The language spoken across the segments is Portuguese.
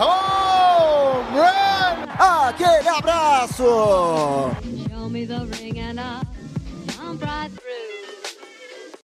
Home run! Aquele abraço!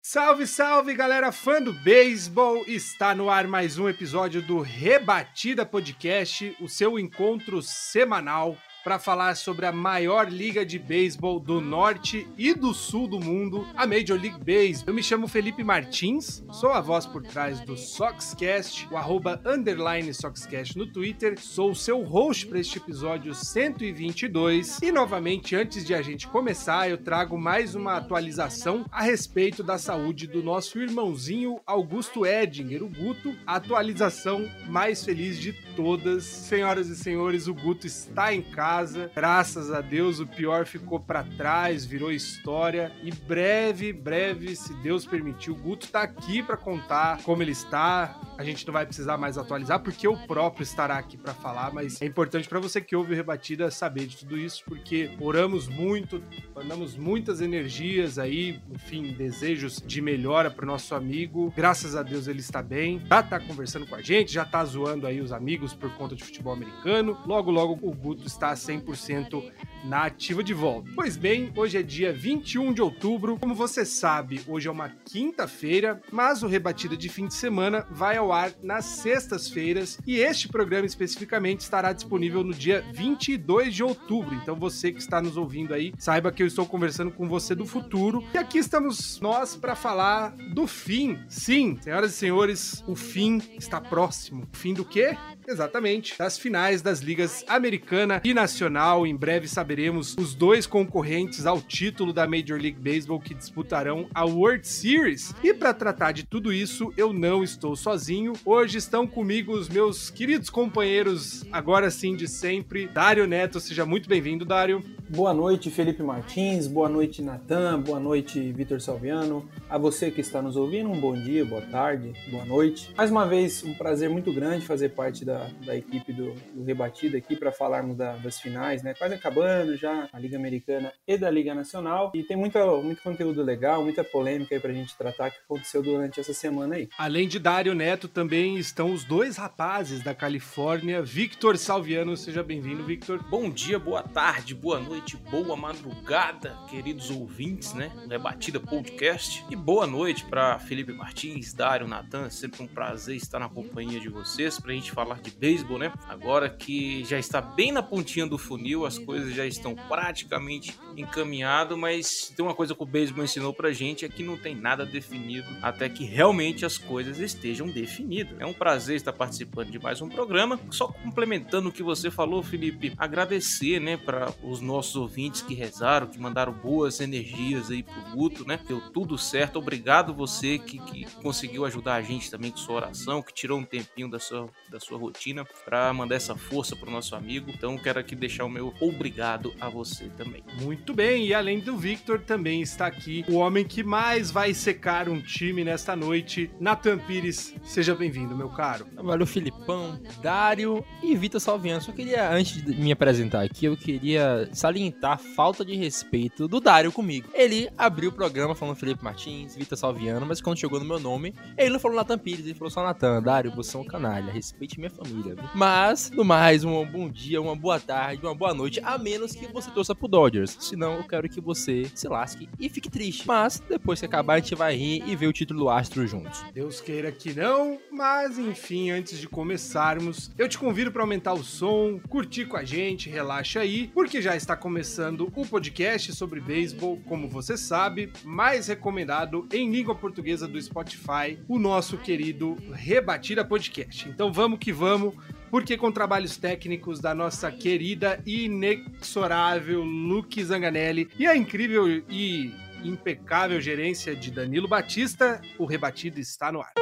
Salve, salve, galera fã do beisebol! Está no ar mais um episódio do Rebatida Podcast, o seu encontro semanal para falar sobre a maior liga de beisebol do norte e do sul do mundo, a Major League Baseball. Eu me chamo Felipe Martins, sou a voz por trás do Soxcast, o arroba underline Soxcast no Twitter, sou o seu host para este episódio 122 e novamente, antes de a gente começar, eu trago mais uma atualização a respeito da saúde do nosso irmãozinho Augusto Edinger, o Guto, a atualização mais feliz de todas. Senhoras e senhores, o Guto está em casa. Graças a Deus, o pior ficou para trás, virou história. E breve, breve, se Deus permitir, o Guto tá aqui para contar como ele está. A gente não vai precisar mais atualizar, porque o próprio estará aqui para falar, mas é importante para você que ouve o Rebatida saber de tudo isso, porque oramos muito, mandamos muitas energias aí, enfim, desejos de melhora pro nosso amigo. Graças a Deus ele está bem, já tá conversando com a gente, já tá zoando aí os amigos por conta de futebol americano. Logo, logo o Guto está 100% na ativa de volta. Pois bem, hoje é dia 21 de outubro. Como você sabe, hoje é uma quinta-feira, mas o Rebatida de fim de semana vai ao ar nas sextas-feiras e este programa especificamente estará disponível no dia 22 de outubro. Então você que está nos ouvindo aí, saiba que eu estou conversando com você do futuro. E aqui estamos nós para falar do fim. Sim, senhoras e senhores, o fim está próximo. O fim do quê? Exatamente, das finais das ligas americana e nacional. Em breve saberemos os dois concorrentes ao título da Major League Baseball que disputarão a World Series. E para tratar de tudo isso, eu não estou sozinho. Hoje estão comigo os meus queridos companheiros, agora sim de sempre. Dário Neto, seja muito bem-vindo, Dário. Boa noite, Felipe Martins. Boa noite, Natan. Boa noite, Vitor Salviano. A você que está nos ouvindo, um bom dia, boa tarde, boa noite. Mais uma vez, um prazer muito grande fazer parte da, da equipe do, do Rebatida aqui para falarmos da, das finais, né? Quase acabando já, a Liga Americana e da Liga Nacional. E tem muito, muito conteúdo legal, muita polêmica aí pra gente tratar que aconteceu durante essa semana aí. Além de Dário Neto, também estão os dois rapazes da Califórnia, Victor Salviano. Seja bem-vindo, Victor. Bom dia, boa tarde, boa noite, boa madrugada, queridos ouvintes, né? Rebatida Podcast. E boa noite para Felipe Martins, Dário, Natan. Sempre um prazer estar na companhia de vocês pra gente falar de beisebol, né? Agora que já está bem na pontinha do funil, as coisas já estão praticamente encaminhadas, mas tem uma coisa que o beisebol ensinou pra gente é que não tem nada definido até que realmente as coisas estejam definidas. É um prazer estar participando de mais um programa. Só complementando o que você falou, Felipe, agradecer, né, para os nossos ouvintes que rezaram, que mandaram boas energias aí pro Guto, né? Deu tudo certo. Obrigado você que, que conseguiu ajudar a gente também com sua oração, que tirou um tempinho da sua, da sua rotina para mandar essa força pro nosso amigo. Então quero aqui deixar o meu obrigado a você também. Muito bem, e além do Victor, também está aqui o homem que mais vai secar um time nesta noite, Nathan Pires. Seja bem-vindo, meu caro. Valeu, Filipão, Dário e Vitor Salviano. Só queria, antes de me apresentar aqui, eu queria salientar a falta de respeito do Dário comigo. Ele abriu o programa falando Felipe Martins, Vitor Salviano, mas quando chegou no meu nome, ele não falou Nathan Pires, ele falou só Nathan. Dário, você é um canalha, respeite minha família. Viu? Mas, no mais, um bom dia, uma boa tarde, uma boa noite, a menos que você torça pro Dodgers. Senão, eu quero que você se lasque e fique triste. Mas, depois que acabar, a gente vai rir e ver o título do Astro juntos. Deus queira que não, mas enfim, antes de começarmos, eu te convido para aumentar o som, curtir com a gente, relaxa aí, porque já está começando o podcast sobre beisebol, como você sabe, mais recomendado em língua portuguesa do Spotify, o nosso querido Rebatida Podcast. Então vamos que vamos, porque com trabalhos técnicos da nossa querida e inexorável Luke Zanganelli e a incrível e impecável gerência de Danilo Batista, o Rebatido está no ar.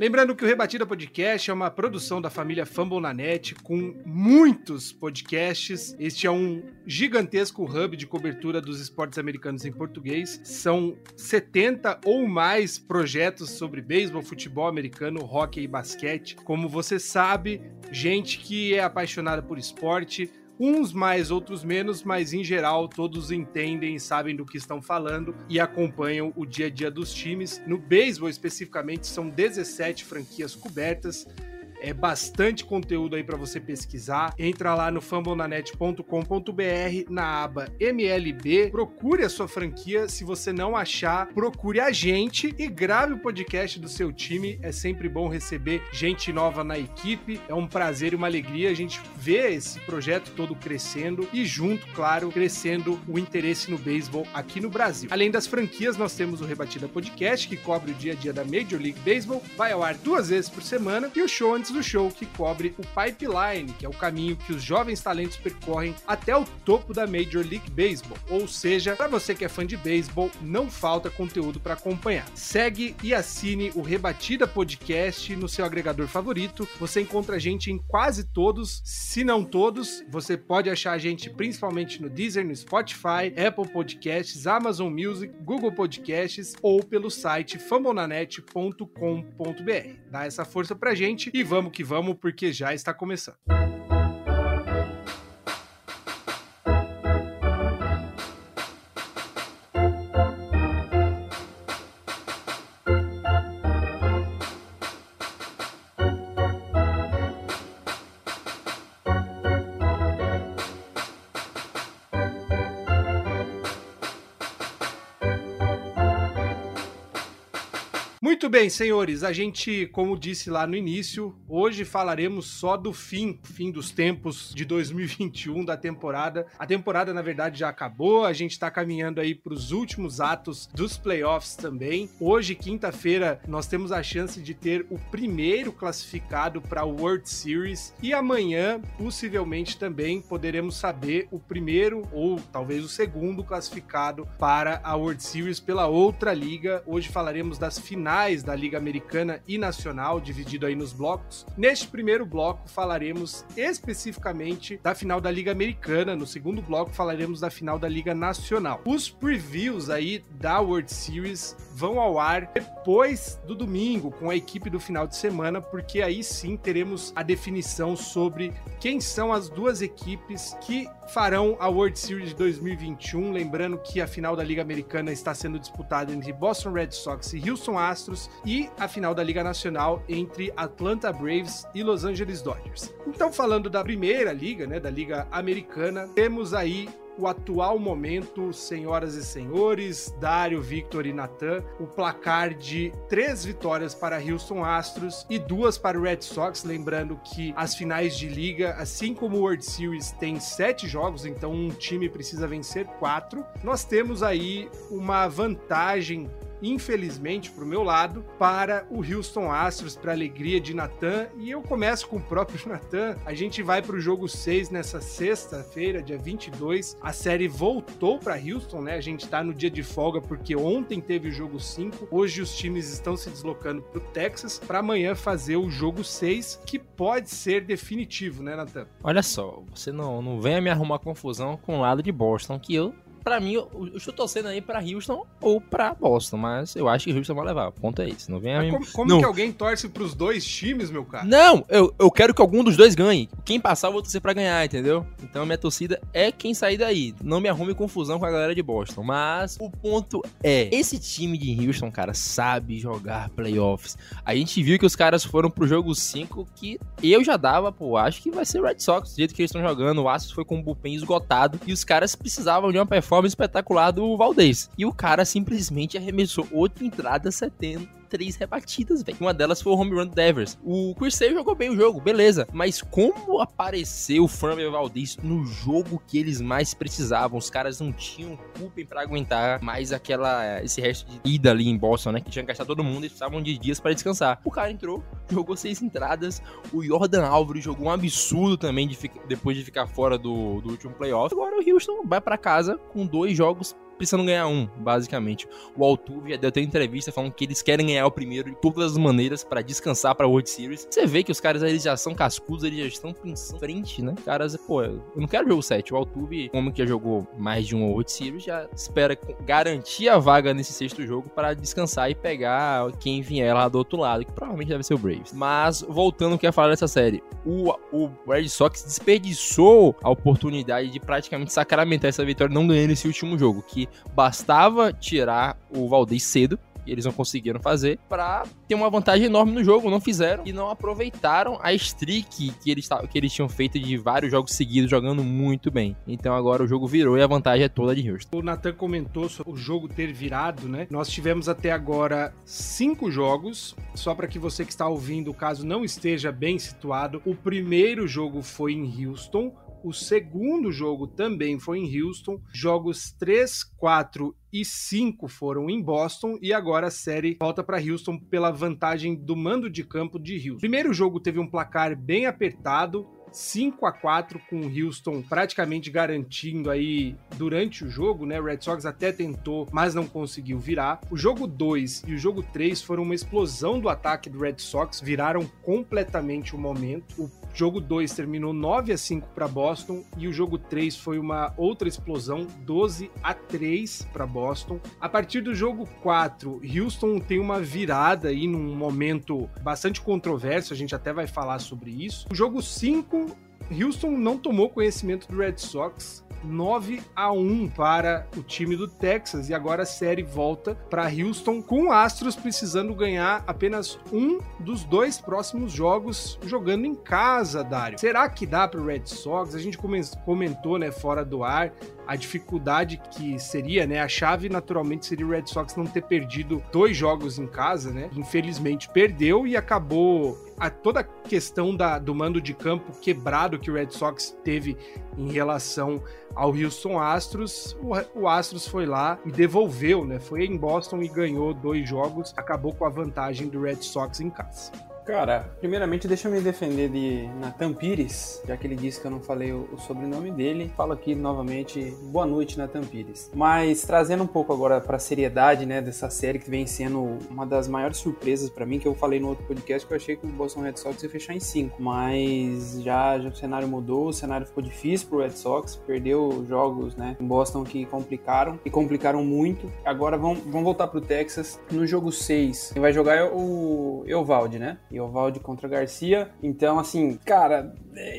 Lembrando que o Rebatida Podcast é uma produção da família Fumble na Net com muitos podcasts. Este é um gigantesco hub de cobertura dos esportes americanos em português. São 70 ou mais projetos sobre beisebol, futebol americano, hockey e basquete. Como você sabe, gente que é apaixonada por esporte, uns mais, outros menos, mas em geral todos entendem e sabem do que estão falando e acompanham o dia a dia dos times. No beisebol especificamente são 17 franquias cobertas é bastante conteúdo aí para você pesquisar. Entra lá no fambonanet.com.br na aba MLB, procure a sua franquia. Se você não achar, procure a gente e grave o podcast do seu time. É sempre bom receber gente nova na equipe. É um prazer e uma alegria a gente ver esse projeto todo crescendo e junto, claro, crescendo o interesse no beisebol aqui no Brasil. Além das franquias, nós temos o Rebatida Podcast, que cobre o dia a dia da Major League Baseball, vai ao ar duas vezes por semana, e o show antes do show que cobre o pipeline, que é o caminho que os jovens talentos percorrem até o topo da Major League Baseball. Ou seja, para você que é fã de beisebol, não falta conteúdo para acompanhar. Segue e assine o Rebatida Podcast no seu agregador favorito. Você encontra a gente em quase todos, se não todos. Você pode achar a gente principalmente no Deezer, no Spotify, Apple Podcasts, Amazon Music, Google Podcasts ou pelo site fambonanet.com.br. Dá essa força pra gente e vamos que vamos, porque já está começando. Bem, senhores, a gente, como disse lá no início, hoje falaremos só do fim, fim dos tempos de 2021 da temporada. A temporada, na verdade, já acabou, a gente tá caminhando aí para os últimos atos dos playoffs também. Hoje, quinta-feira, nós temos a chance de ter o primeiro classificado para o World Series e amanhã, possivelmente também, poderemos saber o primeiro ou talvez o segundo classificado para a World Series pela outra liga. Hoje falaremos das finais da Liga Americana e Nacional, dividido aí nos blocos. Neste primeiro bloco falaremos especificamente da final da Liga Americana, no segundo bloco falaremos da final da Liga Nacional. Os previews aí da World Series vão ao ar depois do domingo, com a equipe do final de semana, porque aí sim teremos a definição sobre quem são as duas equipes que farão a World Series 2021. Lembrando que a final da Liga Americana está sendo disputada entre Boston Red Sox e Houston Astros e a final da Liga Nacional entre Atlanta Braves e Los Angeles Dodgers. Então, falando da primeira liga, né, da Liga Americana, temos aí o atual momento, senhoras e senhores, Dário, Victor e Natan, o placar de três vitórias para Houston Astros e duas para o Red Sox. Lembrando que as finais de liga, assim como o World Series, tem sete jogos, então um time precisa vencer quatro. Nós temos aí uma vantagem infelizmente, pro meu lado, para o Houston Astros, para alegria de Natan. E eu começo com o próprio Natan. A gente vai pro jogo 6 nessa sexta-feira, dia 22. A série voltou para Houston, né? A gente tá no dia de folga porque ontem teve o jogo 5. Hoje os times estão se deslocando pro Texas para amanhã fazer o jogo 6, que pode ser definitivo, né, Natan? Olha só, você não, não venha me arrumar confusão com o lado de Boston, que eu Pra mim, eu, eu estou torcendo aí pra Houston ou pra Boston, mas eu acho que Houston vai levar. O ponto é esse. Não vem a mim. Como, como não. que alguém torce pros dois times, meu cara? Não, eu, eu quero que algum dos dois ganhe. Quem passar, eu vou torcer pra ganhar, entendeu? Então minha torcida é quem sair daí. Não me arrume confusão com a galera de Boston. Mas o ponto é: esse time de Houston, cara, sabe jogar playoffs. A gente viu que os caras foram pro jogo 5 que eu já dava, pô, acho que vai ser Red Sox, do jeito que eles estão jogando. O Astros foi com o bullpen esgotado e os caras precisavam de uma performance espetacular do Valdez. E o cara simplesmente arremessou outra entrada 70 três rebatidas, velho. Uma delas foi o home run do Devers. O Sale jogou bem o jogo, beleza. Mas como apareceu o Framber Valdez no jogo que eles mais precisavam? Os caras não tinham culpa para aguentar mais aquela esse resto de ida ali em Boston, né? Que tinha gastar todo mundo e precisavam de dias para descansar. O cara entrou, jogou seis entradas. O Jordan Álvares jogou um absurdo também de depois de ficar fora do, do último playoff. Agora o Houston vai para casa com dois jogos precisando ganhar um, basicamente. O Altuve já deu até entrevista falando que eles querem ganhar o primeiro de todas as maneiras para descansar pra World Series. Você vê que os caras eles já são cascudos, eles já estão pensando frente, né? Caras, pô, eu não quero jogo 7. O Altuve, como que já jogou mais de uma World Series, já espera garantir a vaga nesse sexto jogo para descansar e pegar quem vier lá do outro lado, que provavelmente deve ser o Braves. Mas, voltando que ia falar dessa série, o, o Red Sox desperdiçou a oportunidade de praticamente sacramentar essa vitória não ganhando esse último jogo, que bastava tirar o Valdez cedo, e eles não conseguiram fazer, para ter uma vantagem enorme no jogo. Não fizeram e não aproveitaram a streak que eles, que eles tinham feito de vários jogos seguidos, jogando muito bem. Então agora o jogo virou e a vantagem é toda de Houston. O Nathan comentou sobre o jogo ter virado, né? Nós tivemos até agora cinco jogos, só para que você que está ouvindo, caso não esteja bem situado, o primeiro jogo foi em Houston, o segundo jogo também foi em Houston. Jogos 3, 4 e 5 foram em Boston e agora a série volta para Houston pela vantagem do mando de campo de Houston. Primeiro jogo teve um placar bem apertado, 5 a 4 com o Houston praticamente garantindo aí durante o jogo, né? O Red Sox até tentou, mas não conseguiu virar. O jogo 2 e o jogo 3 foram uma explosão do ataque do Red Sox, viraram completamente o momento. O jogo 2 terminou 9 a 5 para Boston e o jogo 3 foi uma outra explosão, 12 a 3 para Boston. A partir do jogo 4, Houston tem uma virada aí num momento bastante controverso, a gente até vai falar sobre isso. O jogo 5 Houston não tomou conhecimento do Red Sox, 9 a 1 para o time do Texas e agora a série volta para Houston com Astros precisando ganhar apenas um dos dois próximos jogos jogando em casa, Dário. Será que dá para o Red Sox? A gente comentou, né, fora do ar, a dificuldade que seria, né? A chave naturalmente seria o Red Sox não ter perdido dois jogos em casa, né? Infelizmente perdeu e acabou a toda a questão da, do mando de campo quebrado que o Red Sox teve em relação ao Houston Astros, o, o, Astros foi lá e devolveu, né? Foi em Boston e ganhou dois jogos, acabou com a vantagem do Red Sox em casa. Cara, primeiramente deixa eu me defender de Nathan Pires, já que ele disse que eu não falei o, sobrenome dele. Falo aqui novamente, boa noite, Nathan Pires. Mas trazendo um pouco agora para a seriedade, né, dessa série que vem sendo uma das maiores surpresas para mim, que eu falei no outro podcast que eu achei que o Boston Red Sox ia fechar em 5, mas já, já o cenário mudou, o cenário ficou difícil pro Red Sox, perdeu jogos, né, em Boston que complicaram e complicaram muito. Agora vão, vão voltar pro Texas. No jogo 6, quem vai jogar é o Eovaldi, né? E Ovaldi contra Garcia. Então, assim, cara,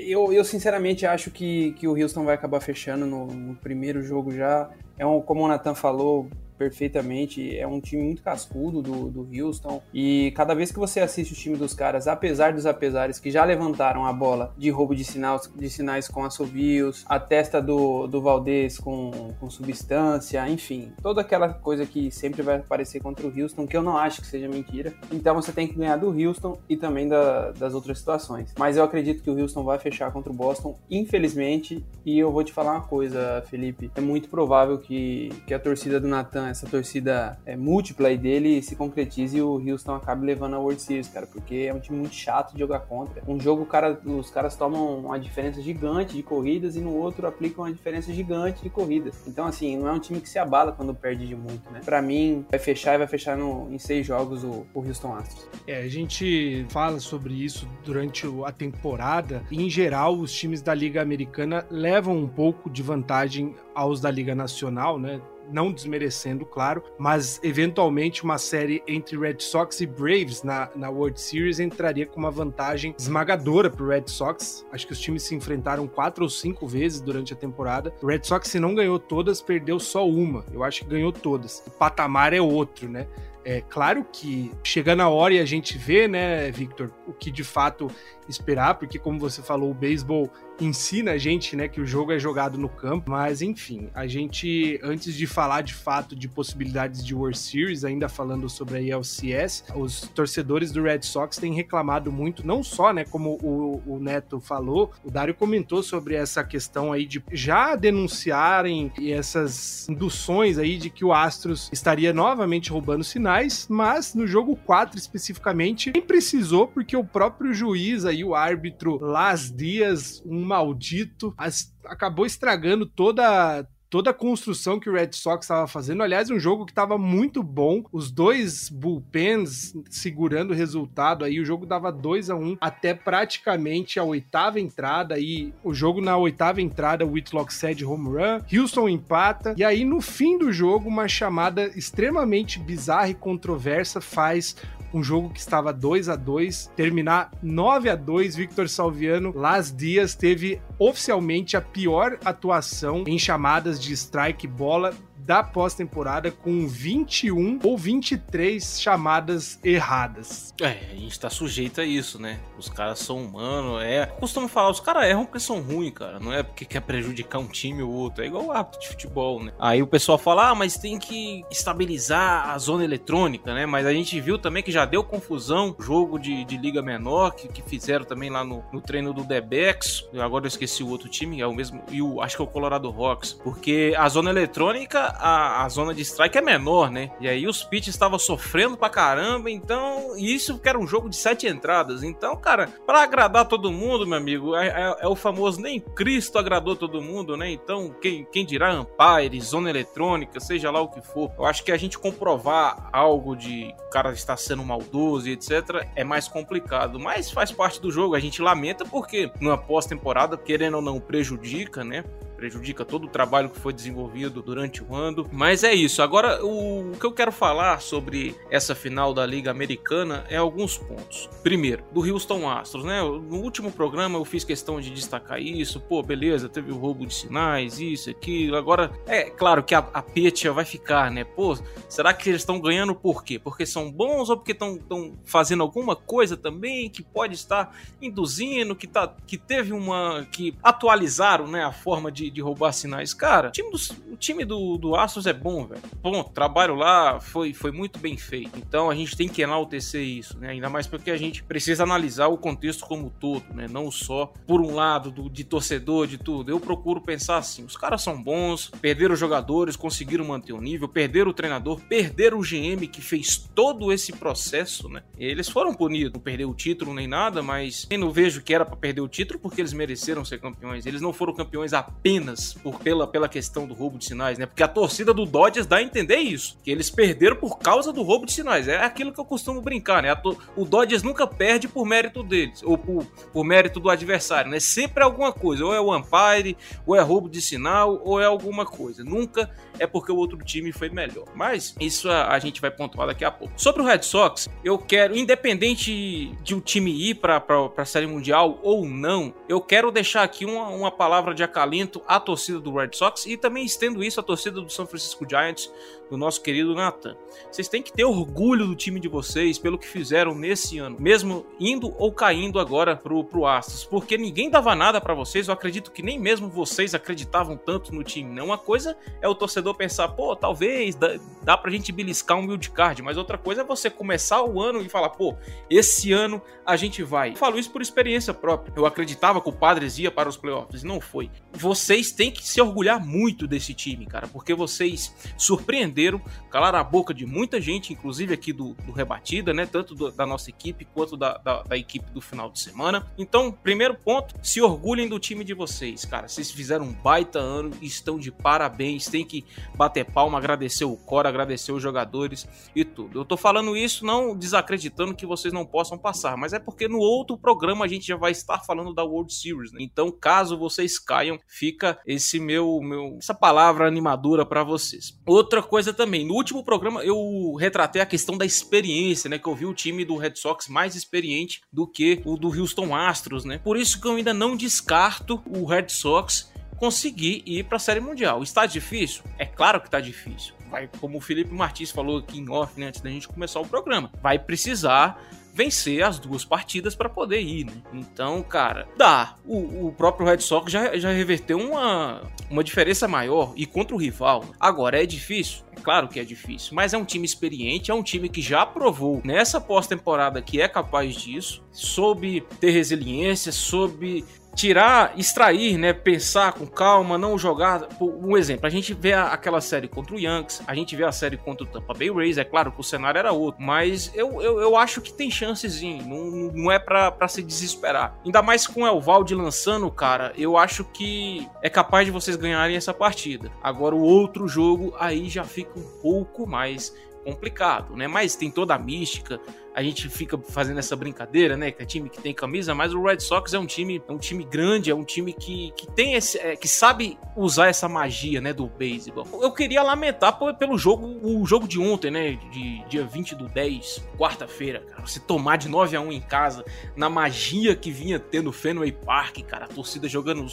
eu, eu sinceramente acho que, que o Houston vai acabar fechando no, no primeiro jogo já. É um, como o Nathan falou, perfeitamente. É um time muito cascudo do, do Houston. E cada vez que você assiste o time dos caras, apesar dos apesares que já levantaram a bola de roubo de sinais, de sinais com assobios, a testa do, do Valdez com, com substância, enfim, toda aquela coisa que sempre vai aparecer contra o Houston, que eu não acho que seja mentira. Então você tem que ganhar do Houston e também da, das outras situações. Mas eu acredito que o Houston vai fechar contra o Boston, infelizmente. E eu vou te falar uma coisa, Felipe. É muito provável que, que a torcida do Natan essa torcida é, múltipla aí dele se concretize e o Houston acabe levando a World Series, cara, porque é um time muito chato de jogar contra. Um jogo cara, os caras tomam uma diferença gigante de corridas e no outro aplicam uma diferença gigante de corridas. Então, assim, não é um time que se abala quando perde de muito, né? Pra mim, vai fechar e vai fechar no, em seis jogos o, o Houston Astros. É, a gente fala sobre isso durante a temporada. Em geral, os times da Liga Americana levam um pouco de vantagem aos da Liga Nacional, né? Não desmerecendo, claro, mas eventualmente uma série entre Red Sox e Braves na, na World Series entraria com uma vantagem esmagadora para o Red Sox. Acho que os times se enfrentaram quatro ou cinco vezes durante a temporada. O Red Sox, se não ganhou todas, perdeu só uma. Eu acho que ganhou todas. O patamar é outro, né? É claro que chegando a hora e a gente vê, né, Victor, o que de fato esperar, porque como você falou, o beisebol ensina a gente, né, que o jogo é jogado no campo, mas enfim, a gente antes de falar de fato de possibilidades de World Series, ainda falando sobre a LCS, os torcedores do Red Sox têm reclamado muito, não só, né, como o, o Neto falou, o Dário comentou sobre essa questão aí de já denunciarem essas induções aí de que o Astros estaria novamente roubando sinais, mas no jogo 4 especificamente, nem precisou porque o próprio juiz aí o árbitro Las Dias, um maldito, as, acabou estragando toda toda a construção que o Red Sox estava fazendo. Aliás, um jogo que estava muito bom. Os dois bullpens segurando o resultado aí. O jogo dava 2 a 1 um, até praticamente a oitava entrada. E o jogo na oitava entrada, o Whitlock cede home run. Houston empata. E aí, no fim do jogo, uma chamada extremamente bizarra e controversa faz um jogo que estava 2 a 2 terminar 9 a 2 Victor Salviano Las Dias teve oficialmente a pior atuação em chamadas de strike bola da pós-temporada com 21 ou 23 chamadas erradas. É, a gente tá sujeito a isso, né? Os caras são humanos, é. Costumo falar, os caras erram porque são ruins, cara. Não é porque quer prejudicar um time ou outro. É igual o árbitro de futebol, né? Aí o pessoal fala, ah, mas tem que estabilizar a zona eletrônica, né? Mas a gente viu também que já deu confusão jogo de, de liga menor que, que fizeram também lá no, no treino do Debex. Agora eu esqueci o outro time, é o mesmo. E o, acho que é o Colorado Rocks. Porque a zona eletrônica a, a zona de strike é menor, né? E aí os pitches estavam sofrendo pra caramba, então. isso que era um jogo de sete entradas. Então, cara, para agradar todo mundo, meu amigo, é, é, é, o famoso nem Cristo agradou todo mundo, né? Então, quem, quem dirá Empire, zona eletrônica, seja lá o que for. Eu acho que a gente comprovar algo de cara está sendo maldoso e etc. é mais complicado. Mas faz parte do jogo. A gente lamenta porque numa pós-temporada, querendo ou não, prejudica, né? Prejudica todo o trabalho que foi desenvolvido durante o ano. Mas é isso. Agora, o, o que eu quero falar sobre essa final da Liga Americana é alguns pontos. Primeiro, do Houston Astros, né? No último programa eu fiz questão de destacar isso. Pô, beleza, teve o roubo de sinais, isso, aquilo. Agora, é claro que a, a Petia vai ficar, né? Pô, será que eles estão ganhando por quê? Porque são bons ou porque estão fazendo alguma coisa também que pode estar induzindo, que, tá, que teve uma. que atualizaram né, a forma de, de roubar sinais. Cara, o time do, o time do, do Astros é bom, velho. Bom, trabalho lá foi, foi muito bem feito. Então a gente tem que enaltecer isso, né? Ainda mais porque a gente precisa analisar o contexto como todo, né? Não só por um lado do, de torcedor, de tudo. Eu procuro pensar assim: os caras são bons, perderam os jogadores, conseguiram manter o nível, perderam o treinador, perderam o GM que fez todo esse processo, né? Eles foram punidos, não perdeu o título nem nada, mas eu não vejo que era para perder o título porque eles mereceram ser campeões. Eles não foram campeões apenas apenas por, pela, pela questão do roubo de sinais, né? Porque a torcida do Dodgers dá a entender isso, que eles perderam por causa do roubo de sinais. É aquilo que eu costumo brincar, né? O Dodgers nunca perde por mérito deles, ou por, por mérito do adversário, né? Sempre é alguma coisa, ou é o umpire, ou é roubo de sinal, ou é alguma coisa. Nunca é porque o outro time foi melhor. Mas isso a, a gente vai pontuar daqui a pouco. Sobre o Red Sox, eu quero, independente de o um time ir para a Série Mundial ou não, eu quero deixar aqui uma, uma palavra de acalento à torcida do Red Sox e também estendo isso à torcida do São Francisco Giants, do nosso querido Nathan. Vocês têm que ter orgulho do time de vocês pelo que fizeram nesse ano, mesmo indo ou caindo agora pro, pro Astros, porque ninguém dava nada para vocês, eu acredito que nem mesmo vocês acreditavam tanto no time. Não, uma coisa é o torcedor pensar, pô, talvez dá, dá pra gente beliscar um wild card, mas outra coisa é você começar o ano e falar, pô, esse ano a gente vai. Eu falo isso por experiência própria. Eu acreditava que o Padres ia para os playoffs, não foi. Vocês têm que se orgulhar muito desse time, cara, porque vocês surpreenderam entenderam, calaram a boca de muita gente, inclusive aqui do, do Rebatida, né? Tanto do, da nossa equipe quanto da, da, da, equipe do final de semana. Então, primeiro ponto, se orgulhem do time de vocês, cara. Vocês fizeram um baita ano e estão de parabéns. Tem que bater palma, agradecer o Cora, agradecer os jogadores e tudo. Eu tô falando isso não desacreditando que vocês não possam passar, mas é porque no outro programa a gente já vai estar falando da World Series, né? Então, caso vocês caiam, fica esse meu, meu essa palavra animadora para vocês. Outra coisa coisa também. No último programa eu retratei a questão da experiência, né? Que eu vi o time do Red Sox mais experiente do que o do Houston Astros, né? Por isso que eu ainda não descarto o Red Sox conseguir ir para a Série Mundial. Está difícil? É claro que está difícil. Vai, como o Felipe Martins falou aqui em off, né, antes da gente começar o programa, vai precisar vencer as duas partidas para poder ir, né? Então, cara, dá. O, o, próprio Red Sox já, já reverteu uma, uma diferença maior e contra o rival. Agora é difícil? É claro que é difícil, mas é um time experiente, é um time que já provou nessa pós-temporada que é capaz disso, soube ter resiliência, soube tirar, extrair, né? Pensar com calma, não jogar. Um exemplo, a gente vê aquela série contra o Yankees, a gente vê a série contra o Tampa Bay Rays, é claro que o cenário era outro, mas eu, eu, eu acho que tem chances, não, não é para se desesperar. Ainda mais com o Elvalde lançando, cara, eu acho que é capaz de vocês ganharem essa partida. Agora o outro jogo aí já fica um pouco mais complicado, né? Mas tem toda a mística, a gente fica fazendo essa brincadeira, né? Que é time que tem camisa, mas o Red Sox é um time, é um time grande, é um time que, que tem esse, é, que sabe usar essa magia, né, do beisebol. Eu queria lamentar pelo jogo, o jogo de ontem, né, de dia 20 do 10, quarta-feira, cara, você tomar de 9 a 1 em casa, na magia que vinha tendo Fenway Park, cara, a torcida jogando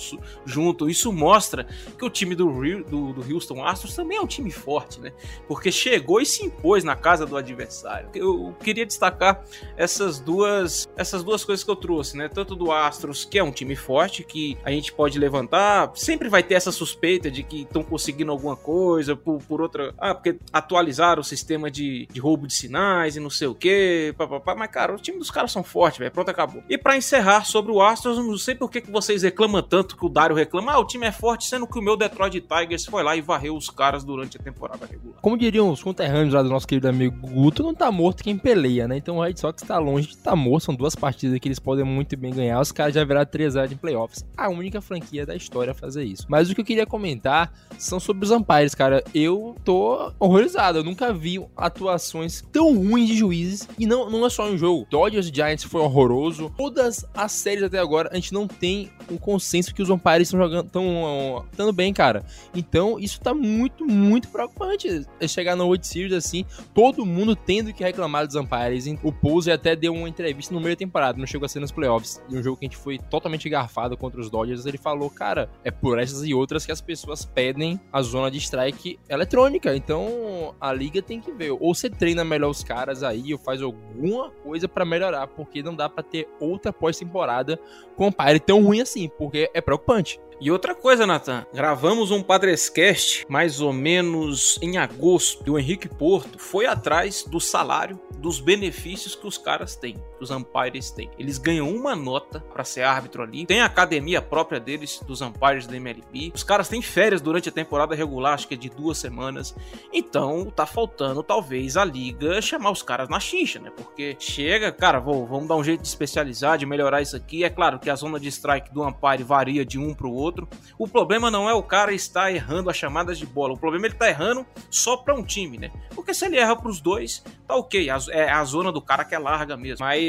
junto, isso mostra que o time do, do, do Houston Astros também é um time forte, né? Porque chegou e se impôs na casa do adversário. Eu queria destacar destacar essas duas, essas duas coisas que eu trouxe, né? Tanto do Astros, que é um time forte, que a gente pode levantar, sempre vai ter essa suspeita de que estão conseguindo alguma coisa por, por outra. Ah, porque atualizaram o sistema de, de roubo de sinais e não sei o que, mas cara, o time dos caras são fortes, velho. Pronto, acabou. E para encerrar sobre o Astros, não sei por que, que vocês reclamam tanto que o Dario reclama, ah, o time é forte, sendo que o meu Detroit Tigers foi lá e varreu os caras durante a temporada regular. Como diriam os conterrâneos lá do nosso querido amigo Guto, não tá morto quem peleia, né? Então o Red Sox tá longe de tá morto. São duas partidas que eles podem muito bem ganhar. Os caras já viraram 3 0 em playoffs. A única franquia da história a fazer isso. Mas o que eu queria comentar são sobre os umpires, cara. Eu tô horrorizado. Eu nunca vi atuações tão ruins de juízes. E não, não é só um jogo. Dodgers e Giants foi horroroso. Todas as séries até agora, a gente não tem um consenso que os umpires estão jogando tão, tão bem, cara. Então, isso tá muito, muito preocupante. É chegar na World Series assim, todo mundo tendo que reclamar dos umpires o Pose até deu uma entrevista no meio da temporada, não chegou a ser nos playoffs, de um jogo que a gente foi totalmente garfado contra os Dodgers. Ele falou, cara, é por essas e outras que as pessoas pedem a zona de strike eletrônica. Então a liga tem que ver. Ou você treina melhor os caras aí, ou faz alguma coisa para melhorar, porque não dá para ter outra pós-temporada com um Pyre tão ruim assim, porque é preocupante. E outra coisa, Nathan, gravamos um Padrescast mais ou menos em agosto. E o Henrique Porto foi atrás do salário, dos benefícios que os caras têm, os umpires têm. Eles ganham uma nota para ser árbitro ali. Tem a academia própria deles, dos umpires da MLB. Os caras têm férias durante a temporada regular, acho que é de duas semanas. Então tá faltando talvez a liga chamar os caras na xincha, né? Porque chega, cara, vou, vamos dar um jeito de especializar, de melhorar isso aqui. É claro que a zona de strike do umpire varia de um pro outro outro. O problema não é o cara estar errando as chamadas de bola. O problema é ele tá errando só para um time, né? Porque se ele erra para os dois, tá ok. É a zona do cara que é larga mesmo. Mas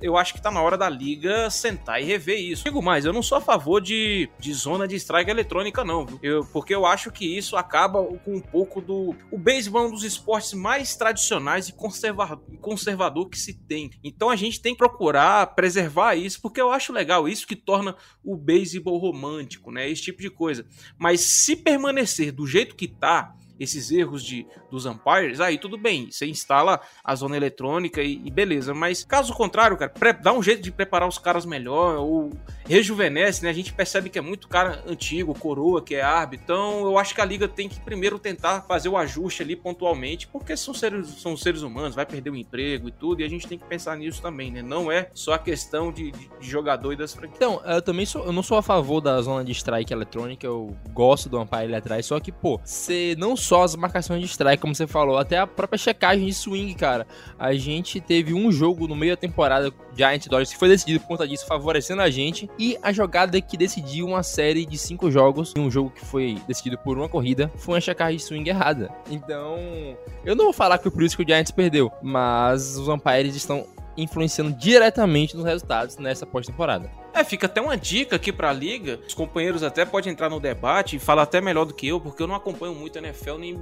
eu acho que tá na hora da liga sentar e rever isso. Digo mais, eu não sou a favor de, de zona de strike eletrônica, não, eu, porque eu acho que isso acaba com um pouco do. O beisebol é um dos esportes mais tradicionais e conserva, conservador que se tem. Então a gente tem que procurar preservar isso, porque eu acho legal isso que torna o beisebol romântico, né? Esse tipo de coisa. Mas se permanecer do jeito que tá esses erros de, dos umpires, aí tudo bem, você instala a zona eletrônica e, e beleza. Mas caso contrário, cara, dá um jeito de preparar os caras melhor, ou rejuvenesce, né? A gente percebe que é muito cara antigo, coroa, que é árbitro. Então eu acho que a liga tem que primeiro tentar fazer o ajuste ali pontualmente, porque são seres, são seres humanos, vai perder o emprego e tudo, e a gente tem que pensar nisso também, né? Não é só a questão de, de, de jogador e das franquias. Então, eu também sou, eu não sou a favor da zona de strike eletrônica, eu gosto do umpire ali atrás, só que, pô, você não só as marcações de strike, como você falou, até a própria checagem de swing, cara. A gente teve um jogo no meio da temporada, Giant Dodgers, que foi decidido por conta disso, favorecendo a gente, e a jogada que decidiu uma série de cinco jogos, um jogo que foi decidido por uma corrida, foi uma checagem de swing errada. Então, eu não vou falar que por isso que o Giants perdeu, mas os umpires estão influenciando diretamente nos resultados nessa pós-temporada. É, fica até uma dica aqui pra liga. Os companheiros até podem entrar no debate e falar até melhor do que eu, porque eu não acompanho muito NFL nem,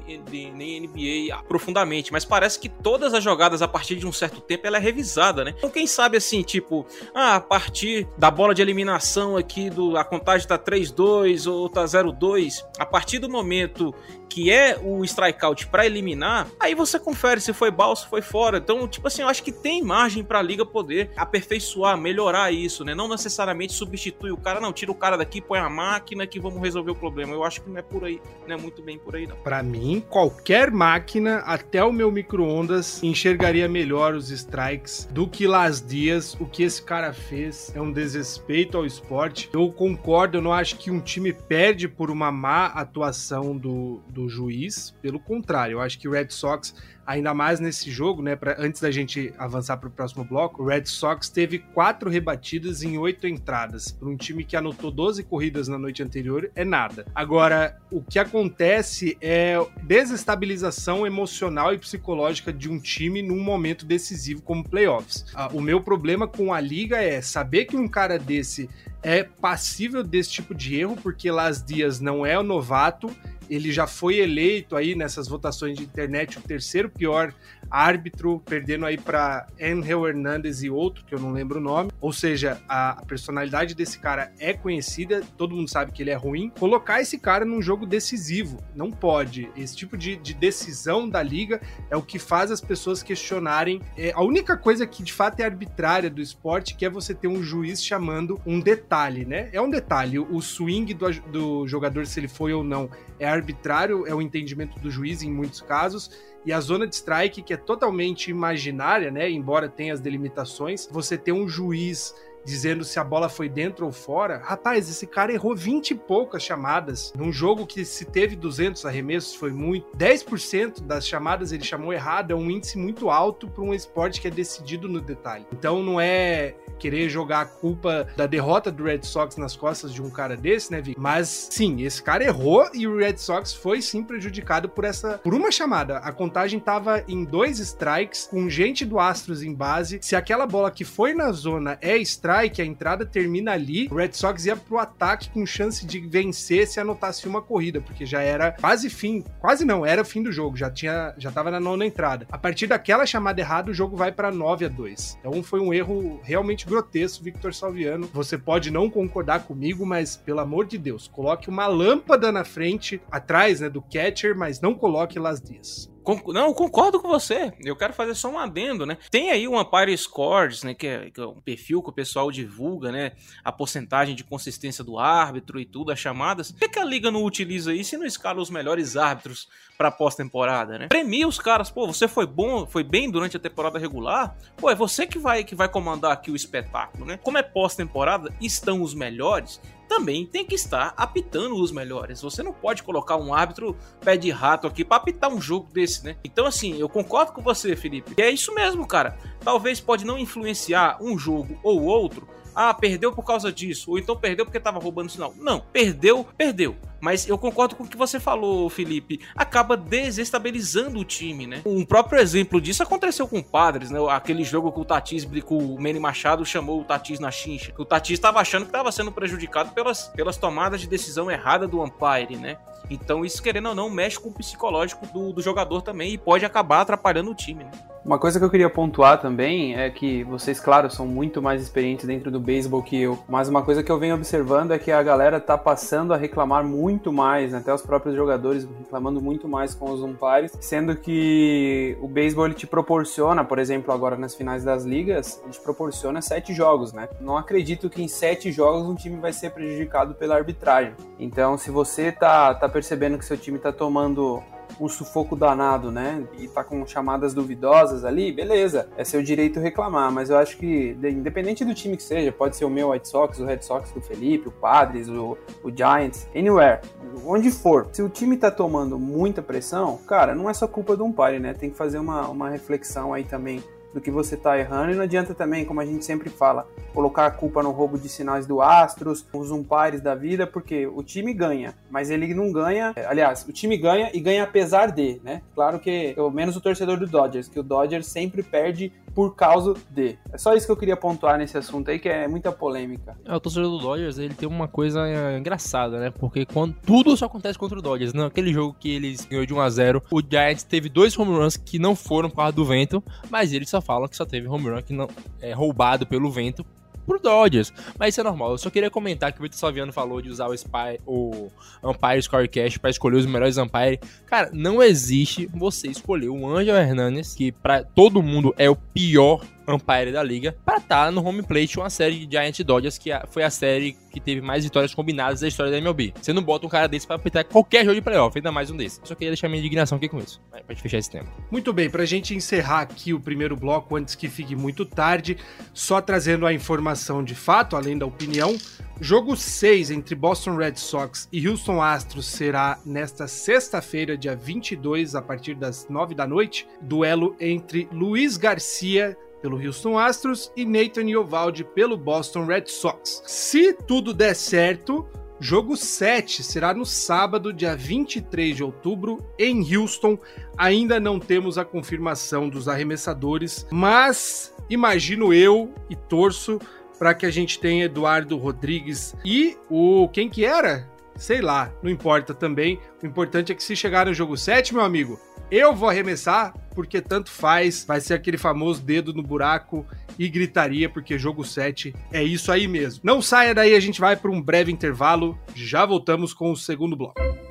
nem NBA profundamente. Mas parece que todas as jogadas a partir de um certo tempo ela é revisada, né? Então, quem sabe assim, tipo, ah, a partir da bola de eliminação aqui, do, a contagem tá 3-2 ou tá 0-2, a partir do momento que é o strikeout para eliminar, aí você confere se foi bal, se foi fora. Então, tipo assim, eu acho que tem margem para a liga poder aperfeiçoar, melhorar isso, né? Não necessariamente necessariamente substitui o cara, não, tira o cara daqui, põe a máquina que vamos resolver o problema. Eu acho que não é por aí, não é muito bem por aí, não. Pra mim, qualquer máquina, até o meu micro-ondas, enxergaria melhor os strikes do que Las Dias. O que esse cara fez é um desrespeito ao esporte. Eu concordo, eu não acho que um time perde por uma má atuação do, do juiz. Pelo contrário, eu acho que o Red Sox ainda mais nesse jogo, né? Pra, antes da gente avançar para o próximo bloco, o Red Sox teve quatro rebatidas em oito entradas. Para um time que anotou 12 corridas na noite anterior, é nada. Agora, o que acontece é desestabilização emocional e psicológica de um time num momento decisivo como playoffs. Ah, o meu problema com a liga é saber que um cara desse é passível desse tipo de erro, porque Las Dias não é o novato ele já foi eleito aí nessas votações de internet o terceiro pior árbitro, perdendo aí para Angel Hernandez e outro, que eu não lembro o nome. Ou seja, a, personalidade desse cara é conhecida, todo mundo sabe que ele é ruim. Colocar esse cara num jogo decisivo, não pode. Esse tipo de, de decisão da liga é o que faz as pessoas questionarem. É, a única coisa que de fato é arbitrária do esporte, que é você ter um juiz chamando um detalhe, né? É um detalhe. O swing do, do jogador, se ele foi ou não, é arbitrário, é o entendimento do juiz em muitos casos e a zona de strike, que é totalmente imaginária, né? Embora tenha as delimitações, você ter um juiz dizendo se a bola foi dentro ou fora. Rapaz, esse cara errou 20 e poucas chamadas. Num jogo que se teve 200 arremessos, foi muito. 10% das chamadas ele chamou errado, é um índice muito alto para um esporte que é decidido no detalhe. Então não é querer jogar a culpa da derrota do Red Sox nas costas de um cara desse, né, Vic? Mas sim, esse cara errou e o Red Sox foi sim prejudicado por essa por uma chamada. A contagem tava em dois strikes com gente do Astros em base. Se aquela bola que foi na zona é strike, a entrada termina ali, o Red Sox ia pro ataque com chance de vencer se anotasse uma corrida, porque já era quase fim, quase não, era fim do jogo, já tinha já tava na nona entrada. A partir daquela chamada errada, o jogo vai para 9 a 2. Então foi um erro realmente grotesco, Victor Salviano. Você pode não concordar comigo, mas pelo amor de Deus, coloque uma lâmpada na frente, atrás né, do catcher, mas não coloque Las Dias. Não, concordo com você. Eu quero fazer só um adendo, né? Tem aí o Empire Scores, né? Que é, que é um perfil que o pessoal divulga, né? A porcentagem de consistência do árbitro e tudo, as chamadas. Por que, que a liga não utiliza isso e não escala os melhores árbitros pra pós-temporada, né? Premia os caras, pô, você foi bom, foi bem durante a temporada regular, pô, é você que vai, que vai comandar aqui o espetáculo, né? Como é pós-temporada, estão os melhores, também tem que estar apitando os melhores. Você não pode colocar um árbitro pé de rato aqui para apitar um jogo desse, né? Então, assim, eu concordo com você, Felipe. E é isso mesmo, cara. Talvez pode não influenciar um jogo ou outro. Ah, perdeu por causa disso. Ou então perdeu porque tava roubando sinal. Não, perdeu, perdeu. Mas eu concordo com o que você falou, Felipe. Acaba desestabilizando o time, né? Um próprio exemplo disso aconteceu com o Padres, né? Aquele jogo que o Tatis, com o Manny Machado chamou o Tatis na chincha. O Tatis estava achando que estava sendo prejudicado pelas, pelas tomadas de decisão errada do umpire, né? Então isso, querendo ou não, mexe com o psicológico do, do jogador também e pode acabar atrapalhando o time, né? Uma coisa que eu queria pontuar também é que vocês, claro, são muito mais experientes dentro do beisebol que eu, mas uma coisa que eu venho observando é que a galera tá passando a reclamar muito mais, né? até os próprios jogadores reclamando muito mais com os umpires, sendo que o beisebol ele te proporciona, por exemplo, agora nas finais das ligas, ele te proporciona sete jogos, né? Não acredito que em sete jogos um time vai ser prejudicado pela arbitragem. Então, se você tá, tá percebendo que seu time tá tomando um sufoco danado, né? E tá com chamadas duvidosas ali, beleza, é seu direito reclamar, mas eu acho que, independente do time que seja, pode ser o meu White Sox, o Red Sox do Felipe, o Padres, o, o Giants, anywhere, onde for, se o time tá tomando muita pressão, cara, não é só culpa do umpire, né? Tem que fazer uma, uma reflexão aí também do que você está errando. E não adianta também, como a gente sempre fala, colocar a culpa no roubo de sinais do Astros, os umpires da vida, porque o time ganha, mas ele não ganha. Aliás, o time ganha e ganha apesar de, né? Claro que, pelo menos o torcedor do Dodgers, que o Dodgers sempre perde por causa de. É só isso que eu queria pontuar nesse assunto aí, que é muita polêmica. É, o torcedor do Dodgers, ele tem uma coisa é, engraçada, né? Porque quando tudo só acontece contra o Dodgers. Não, aquele jogo que eles ganhou de 1 a 0 o Giants teve dois home runs que não foram por causa do vento, mas eles só falam que só teve home run que não é roubado pelo vento pro Dodgers. Mas isso é normal. Eu só queria comentar que o Vitor Salviano falou de usar o, Spy, o Umpire Scorecast para escolher os melhores Umpire. Cara, não existe você escolher o Angel Hernandez, que para todo mundo é o pior umpire da liga, para estar no home plate uma série de Giant Dodgers, que foi a série que teve mais vitórias combinadas da história da MLB. Você não bota um cara desse pra apitar qualquer jogo de playoff, ainda mais um desse. Só queria deixar minha indignação aqui com isso, pra gente fechar esse tema. Muito bem, pra gente encerrar aqui o primeiro bloco antes que fique muito tarde, só trazendo a informação de fato, além da opinião, Jogo 6 entre Boston Red Sox e Houston Astros será nesta sexta-feira, dia 22, a partir das 9 da noite. Duelo entre Luiz Garcia pelo Houston Astros e Nathan Iovaldi pelo Boston Red Sox. Se tudo der certo, jogo 7 será no sábado, dia 23 de outubro, em Houston. Ainda não temos a confirmação dos arremessadores, mas imagino eu e torço para que a gente tenha Eduardo Rodrigues e o quem que era? Sei lá, não importa também. O importante é que se chegar no jogo 7, meu amigo, eu vou arremessar porque tanto faz, vai ser aquele famoso dedo no buraco e gritaria porque jogo 7 é isso aí mesmo. Não saia daí, a gente vai para um breve intervalo, já voltamos com o segundo bloco.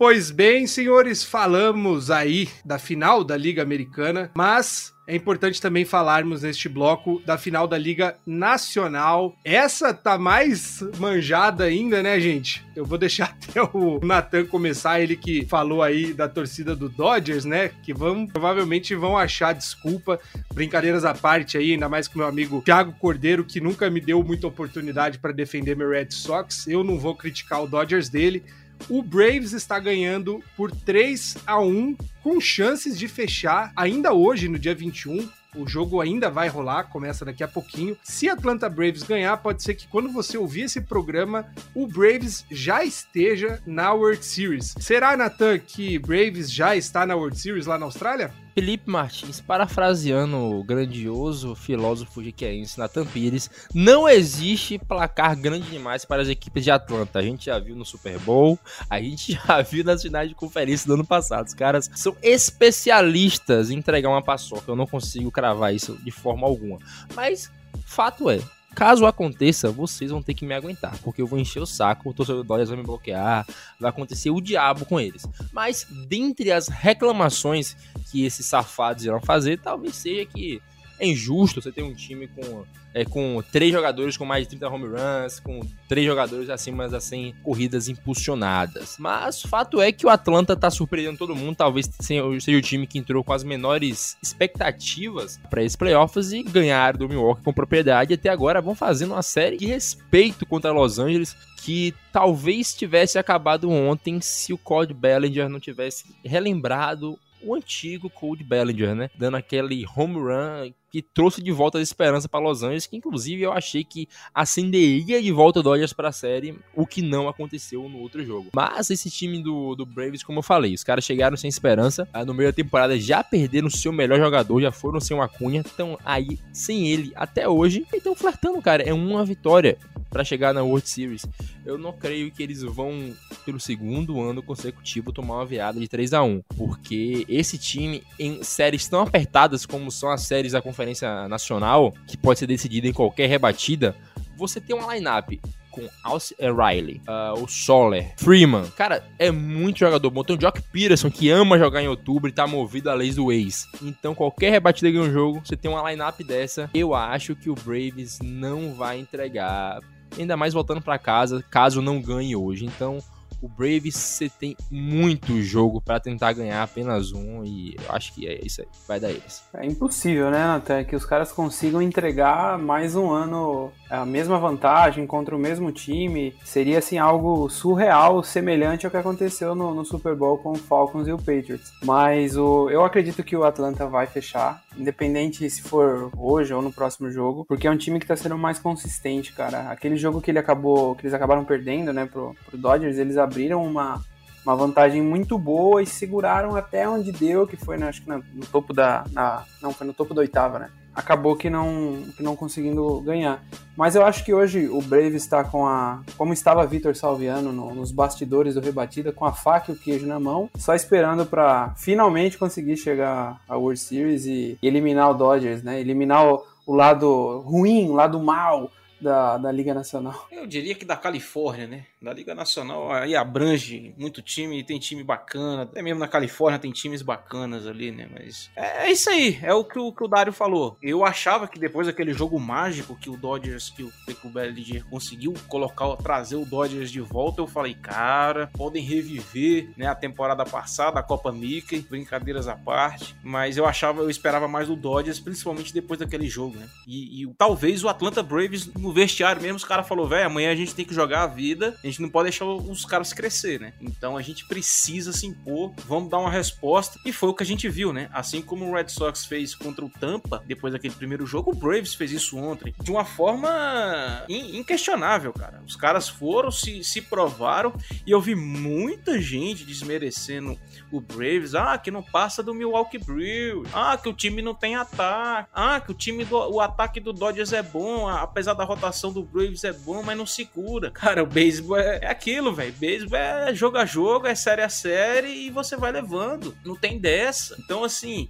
Pois bem, senhores, falamos aí da final da Liga Americana, mas é importante também falarmos neste bloco da final da Liga Nacional. Essa tá mais manjada ainda, né, gente? Eu vou deixar até o Nathan começar, ele que falou aí da torcida do Dodgers, né? Que vão provavelmente vão achar desculpa. Brincadeiras à parte aí, ainda mais com meu amigo Thiago Cordeiro, que nunca me deu muita oportunidade para defender meu Red Sox. Eu não vou criticar o Dodgers dele o Braves está ganhando por 3 a 1 com chances de fechar ainda hoje, no dia 21, o jogo ainda vai rolar, começa daqui a pouquinho. Se Atlanta Braves ganhar, pode ser que quando você ouvir esse programa, o Braves já esteja na World Series. Será, Nathan, que Braves já está na World Series lá na Austrália? Felipe Martins, parafraseando o grandioso filósofo jiqueense Nathan Pires, não existe placar grande demais para as equipes de Atlanta. A gente já viu no Super Bowl, a gente já viu nas finais de conferência do ano passado. Os caras são especialistas em entregar uma paçoca. Eu não consigo cravar isso de forma alguma. Mas fato é, Caso aconteça, vocês vão ter que me aguentar, porque eu vou encher o saco, o torcedor do Dodgers vai me bloquear, vai acontecer o diabo com eles. Mas, dentre as reclamações que esses safados irão fazer, talvez seja que é injusto você ter um time com, é, com três jogadores com mais de 30 home runs, com três jogadores acima das 100 corridas impulsionadas. Mas o fato é que o Atlanta tá surpreendendo todo mundo, talvez seja o time que entrou com as menores expectativas para esses playoffs e ganhar do Milwaukee com propriedade. Até agora vão fazendo uma série de respeito contra Los Angeles que talvez tivesse acabado ontem se o Cody Bellinger não tivesse relembrado o antigo Cody Bellinger, né? Dando aquele home run que trouxe de volta a esperança para Los Angeles, que inclusive eu achei que acenderia de volta o Dodgers para a série, o que não aconteceu no outro jogo. Mas esse time do, do Braves, como eu falei, os caras chegaram sem esperança, ah, no meio da temporada já perderam seu melhor jogador, já foram sem o Acunha, estão aí sem ele até hoje, e estão flertando, cara, é uma vitória para chegar na World Series. Eu não creio que eles vão, pelo segundo ano consecutivo, tomar uma viada de 3 a 1 porque esse time, em séries tão apertadas como são as séries da Conferência Nacional, que pode ser decidida em qualquer rebatida, você tem uma lineup com Alce Riley, uh, o Soler, Freeman. Cara, é muito jogador bom. Tem o Jock Peterson, que ama jogar em outubro e tá movido a leis do ex. Então, qualquer rebatida ganha um jogo, você tem uma lineup dessa. Eu acho que o Braves não vai entregar ainda mais voltando para casa, caso não ganhe hoje. Então, o Braves você tem muito jogo para tentar ganhar apenas um e eu acho que é isso aí, vai dar eles. É impossível, né, até que os caras consigam entregar mais um ano a mesma vantagem contra o mesmo time. Seria assim algo surreal, semelhante ao que aconteceu no, no Super Bowl com o Falcons e o Patriots. Mas o, eu acredito que o Atlanta vai fechar, independente se for hoje ou no próximo jogo, porque é um time que tá sendo mais consistente, cara. Aquele jogo que ele acabou, que eles acabaram perdendo, né, pro, pro Dodgers, eles abriram uma, uma vantagem muito boa e seguraram até onde deu, que foi, né, acho que no, no topo da. Na, não, foi no topo da oitava, né? Acabou que não, que não conseguindo ganhar. Mas eu acho que hoje o Brave está com a. Como estava Vitor Salviano no, nos bastidores do Rebatida, com a faca e o queijo na mão, só esperando para finalmente conseguir chegar à World Series e eliminar o Dodgers, né? Eliminar o, o lado ruim, o lado mal da, da Liga Nacional. Eu diria que da Califórnia, né? Da Liga Nacional aí abrange muito time, tem time bacana. Até mesmo na Califórnia tem times bacanas ali, né? Mas é, é isso aí, é o que, o que o Dário falou. Eu achava que depois daquele jogo mágico que o Dodgers, que o Bellinger conseguiu colocar, trazer o Dodgers de volta, eu falei, cara, podem reviver né, a temporada passada, a Copa Mickey, brincadeiras à parte. Mas eu achava, eu esperava mais do Dodgers, principalmente depois daquele jogo, né? E, e talvez o Atlanta Braves no no vestiário mesmo, os caras falaram, velho, amanhã a gente tem que jogar a vida, a gente não pode deixar os caras crescer, né? Então a gente precisa se impor, vamos dar uma resposta. E foi o que a gente viu, né? Assim como o Red Sox fez contra o Tampa, depois daquele primeiro jogo, o Braves fez isso ontem, de uma forma in inquestionável, cara. Os caras foram, se, se provaram, e eu vi muita gente desmerecendo o Braves, ah, que não passa do Milwaukee Brewers, ah, que o time não tem ataque, ah, que o time do o ataque do Dodgers é bom, apesar da rotação do Braves é bom, mas não se cura. Cara, o beisebol é, é aquilo, velho. Beisebol é jogo a jogo, é série a série e você vai levando. Não tem dessa. Então, assim,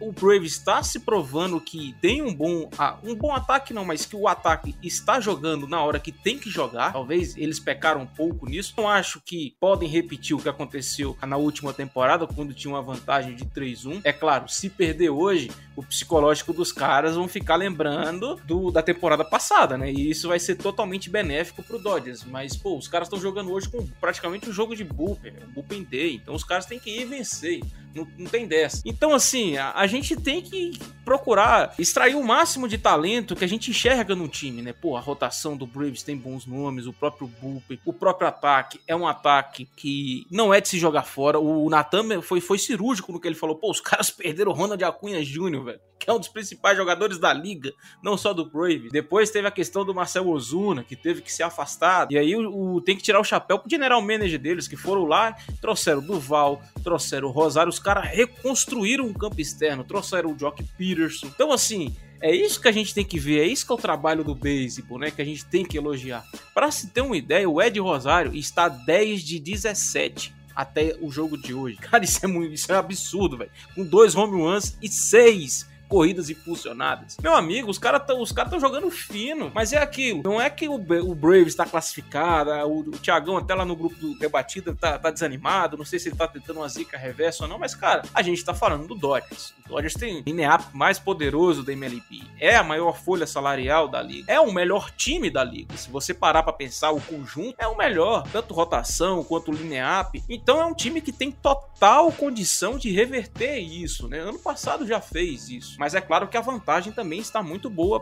o Braves está se provando que tem um bom, ah, um bom ataque, não, mas que o ataque está jogando na hora que tem que jogar. Talvez eles pecaram um pouco nisso. Não acho que podem repetir o que aconteceu na última temporada, quando tinha uma vantagem de 3-1. É claro, se perder hoje, o psicológico dos caras vão ficar lembrando do, da temporada passada, né? E isso vai ser totalmente benéfico pro Dodgers. Mas, pô, os caras estão jogando hoje com praticamente um jogo de bullpen, um bullpen day. Então os caras têm que ir vencer. Não, não tem dessa. Então, assim, a, a, gente tem que procurar extrair o máximo de talento que a gente enxerga no time, né? Pô, a rotação do Braves tem bons nomes, o próprio bullpen, o próprio ataque é um ataque que não é de se jogar fora. O Natan foi, foi cirúrgico no que ele falou. Pô, os caras perderam o Ronald Acunha Jr., velho, que é um dos principais jogadores da liga, não só do Braves. Depois teve a questão do Marcel Ozuna, que teve que ser afastado. E aí o, o tem que tirar o chapéu pro general manager deles, que foram lá, trouxeram o Duval, trouxeram o Rosário, os caras reconstruíram um campo externo, trouxeram o Jock Peterson. Então, assim, é isso que a gente tem que ver, é isso que é o trabalho do beisebol, né? Que a gente tem que elogiar. Para se ter uma ideia, o Ed Rosário está 10 de 17 até o jogo de hoje. Cara, isso é muito, isso é um absurdo, velho. Com dois home runs e seis corridas impulsionadas. Meu amigo, os caras estão cara jogando fino, mas é aquilo. Não é que o, o Braves está classificado, o, o Thiagão até lá no grupo do Debatida tá, tá desanimado, não sei se ele tá tentando uma zica reversa ou não, mas cara, a gente tá falando do Dodgers. O Dodgers tem o linear mais poderoso da MLB, é a maior folha salarial da liga, é o melhor time da liga. Se você parar para pensar o conjunto, é o melhor, tanto rotação quanto linear. Então é um time que tem total condição de reverter isso, né? Ano passado já fez isso. Mas é claro que a vantagem também está muito boa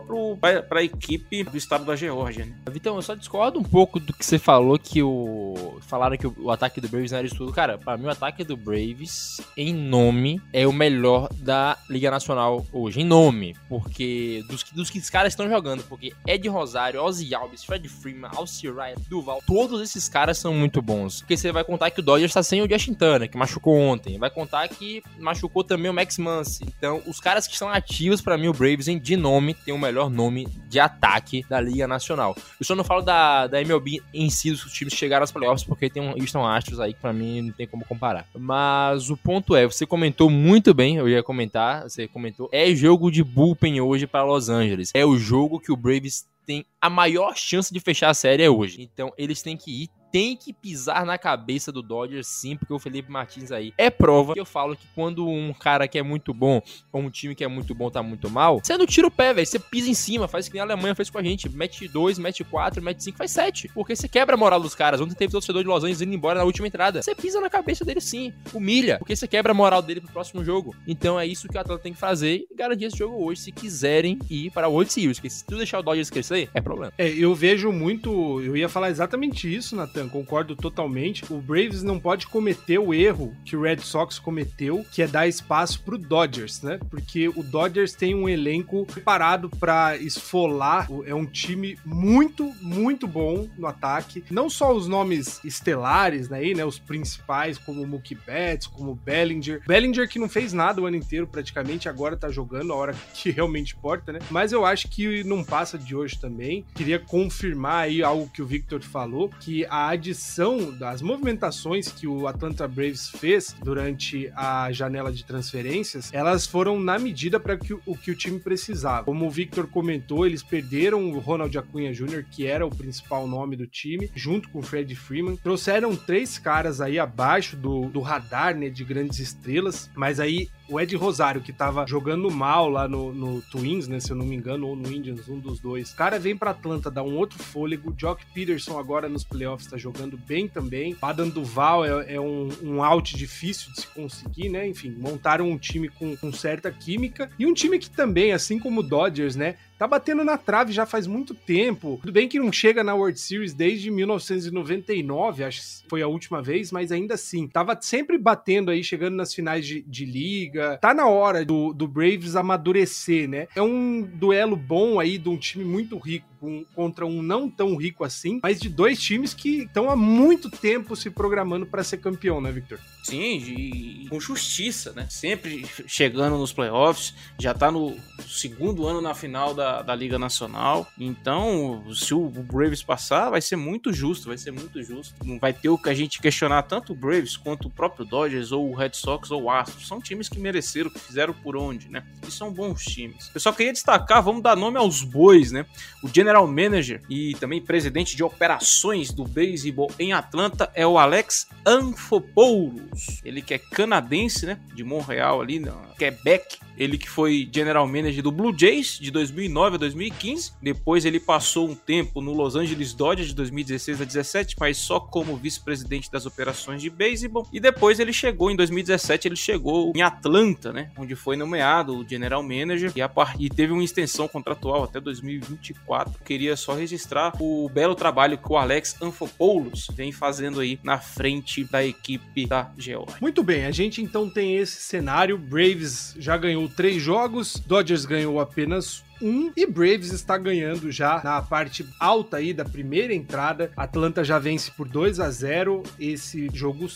para a equipe do estado da Geórgia. Né? Vitão, eu só discordo um pouco do que você falou, que o. Falaram que o, ataque do Braves não era isso tudo. Cara, para mim, o ataque do Braves, em nome, é o melhor da Liga Nacional hoje. Em nome. Porque. Dos, dos que os caras estão jogando. Porque Ed Rosário, Ozzy Alves, Fred Freeman, Alci Ryan, Duval. Todos esses caras são muito bons. Porque você vai contar que o Dodgers está sem o Justin Turner, que machucou ontem. Vai contar que machucou também o Max Muncy. Então, os caras que estão ativos, para mim, o Braves, em de nome, tem o melhor nome de ataque da Liga Nacional. Eu só não falo da, da MLB em si, dos times chegaram aos playoffs, porque tem um Houston Astros aí que pra mim não tem como comparar. Mas o ponto é, você comentou muito bem, eu ia comentar, você comentou, é jogo de bullpen hoje para Los Angeles. É o jogo que o Braves tem a maior chance de fechar a série é hoje. Então eles têm que ir tem que pisar na cabeça do Dodgers sim, porque o Felipe Martins aí é prova que eu falo que quando um cara que é muito bom, ou um time que é muito bom tá muito mal, você não tira o pé, velho, você pisa em cima, faz o que a Alemanha fez com a gente, mete 2, mete 4, mete 5, faz 7, porque você quebra a moral dos caras. Ontem teve torcedor de Los Angeles indo embora na última entrada. Você pisa na cabeça dele sim, humilha, porque você quebra a moral dele pro próximo jogo. Então é isso que o atleta tem que fazer e garantir esse jogo hoje se quiserem ir para o World Series, porque se tu deixar o Dodgers crescer, é problema. É, eu vejo muito, eu ia falar exatamente isso, Natan Concordo totalmente. O Braves não pode cometer o erro que o Red Sox cometeu, que é dar espaço pro Dodgers, né? Porque o Dodgers tem um elenco preparado para esfolar. É um time muito, muito bom no ataque. Não só os nomes estelares, né, aí, né? Os principais, como o Mookie Betts, como o Bellinger. Bellinger que não fez nada o ano inteiro, praticamente, agora tá jogando a hora que realmente importa, né? Mas eu acho que não passa de hoje também. Queria confirmar aí algo que o Victor falou, que a adição das movimentações que o Atlanta Braves fez durante a janela de transferências, elas foram na medida para que o que o time precisava. Como o Victor comentou, eles perderam o Ronald Acunha Jr., que era o principal nome do time, junto com o Fred Freeman. Trouxeram três caras aí abaixo do, do radar, né, de grandes estrelas, mas aí o Ed Rosário, que tava jogando mal lá no, no, Twins, né? Se eu não me engano, ou no Indians, um dos dois. O cara vem pra Atlanta, dá um outro fôlego. Jock Peterson agora nos playoffs tá jogando bem também. Adam Duval é, é um, um, out difícil de se conseguir, né? Enfim, montaram um time com, com certa química. E um time que também, assim como o Dodgers, né? Tá batendo na trave já faz muito tempo. Tudo bem que não chega na World Series desde 1999, acho que foi a última vez, mas ainda assim, tava sempre batendo aí, chegando nas finais de, de liga. Tá na hora do, do Braves amadurecer, né? É um duelo bom aí de um time muito rico um, contra um não tão rico assim, mas de dois times que estão há muito tempo se programando para ser campeão, né, Victor? Sim, e com justiça, né? Sempre chegando nos playoffs, já tá no segundo ano na final da, da Liga Nacional. Então, se o Braves passar, vai ser muito justo, vai ser muito justo. Não vai ter o que a gente questionar tanto o Braves quanto o próprio Dodgers ou o Red Sox ou o Astros. São times que mereceram, que fizeram por onde, né? E são bons times. Eu só queria destacar, vamos dar nome aos bois, né? O General Manager e também presidente de operações do beisebol em Atlanta é o Alex Anfopoulos. Ele que é canadense, né? De Montreal ali, na Quebec. Ele que foi general manager do Blue Jays de 2009 a 2015. Depois ele passou um tempo no Los Angeles Dodgers de 2016 a 17, mas só como vice-presidente das operações de beisebol. E depois ele chegou em 2017, ele chegou em Atlanta, né, onde foi nomeado general manager e, a, e teve uma extensão contratual até 2024. Queria só registrar o belo trabalho que o Alex Anfopoulos vem fazendo aí na frente da equipe da Georgia. Muito bem, a gente então tem esse cenário. Braves já ganhou três jogos, Dodgers ganhou apenas um e Braves está ganhando já na parte alta aí da primeira entrada. Atlanta já vence por 2 a 0 esse jogo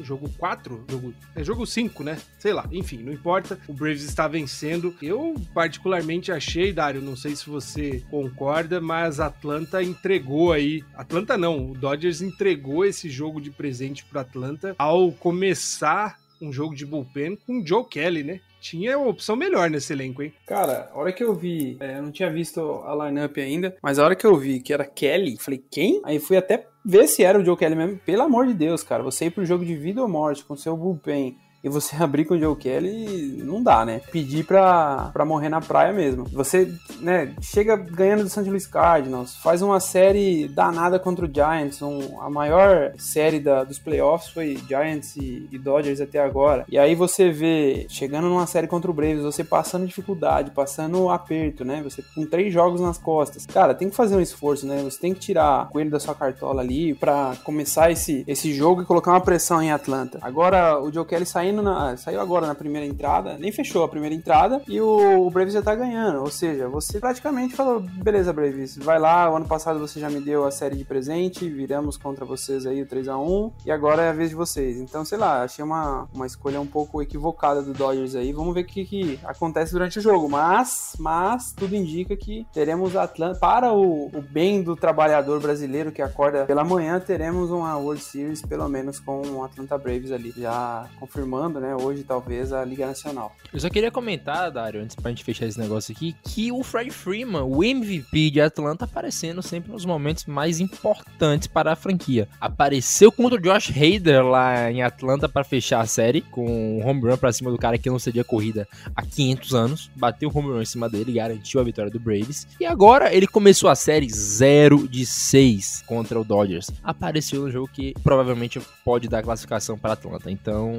jogo 4, jogo, é jogo 5, né? Sei lá, enfim, não importa. O Braves está vencendo. Eu particularmente achei, Dário, não sei se você concorda, mas Atlanta entregou aí, Atlanta não, o Dodgers entregou esse jogo de presente para Atlanta ao começar um jogo de bullpen com Joe Kelly, né? Tinha uma opção melhor nesse elenco, hein? Cara, a hora que eu vi, é, eu não tinha visto a lineup ainda, mas a hora que eu vi que era Kelly, falei, quem? Aí fui até ver se era o Joe Kelly mesmo. Pelo amor de Deus, cara, você ir pro jogo de vida ou morte com seu bullpen e você abrir com o Joe Kelly, não dá, né? Pedir pra, pra morrer na praia mesmo. Você, né, chega ganhando do St. Louis Cardinals, faz uma série danada contra o Giants, um, a maior série da, dos playoffs foi Giants e, e, Dodgers até agora. E aí você vê, chegando numa série contra o Braves, você passando dificuldade, passando aperto, né? Você com três jogos nas costas. Cara, tem que fazer um esforço, né? Você tem que tirar o coelho da sua cartola ali pra começar esse, esse jogo e colocar uma pressão em Atlanta. Agora, o Joe Kelly saindo saindo na, saiu agora na primeira entrada, nem fechou a primeira entrada e o, o Braves já tá ganhando. Ou seja, você praticamente falou: beleza, Braves, vai lá. O ano passado você já me deu a série de presente, viramos contra vocês aí o 3 a 1 e agora é a vez de vocês. Então, sei lá, achei uma, uma escolha um pouco equivocada do Dodgers aí. Vamos ver o que, que acontece durante o jogo. Mas, mas tudo indica que teremos Atlanta para o, o bem do trabalhador brasileiro que acorda pela manhã, teremos uma World Series pelo menos com o Atlanta Braves ali, já confirmando né, hoje talvez a Liga Nacional. Eu só queria comentar, Dário, antes pra gente fechar esse negócio aqui, que o Fred Freeman, o MVP de Atlanta, aparecendo sempre nos momentos mais importantes para a franquia. Apareceu contra o Josh Hader lá em Atlanta para fechar a série, com um home run pra cima do cara que não cedia corrida há 500 anos, bateu o home run em cima dele, garantiu a vitória do Braves, e agora ele começou a série 0 de 6 contra o Dodgers. Apareceu no jogo que provavelmente pode dar classificação para Atlanta, então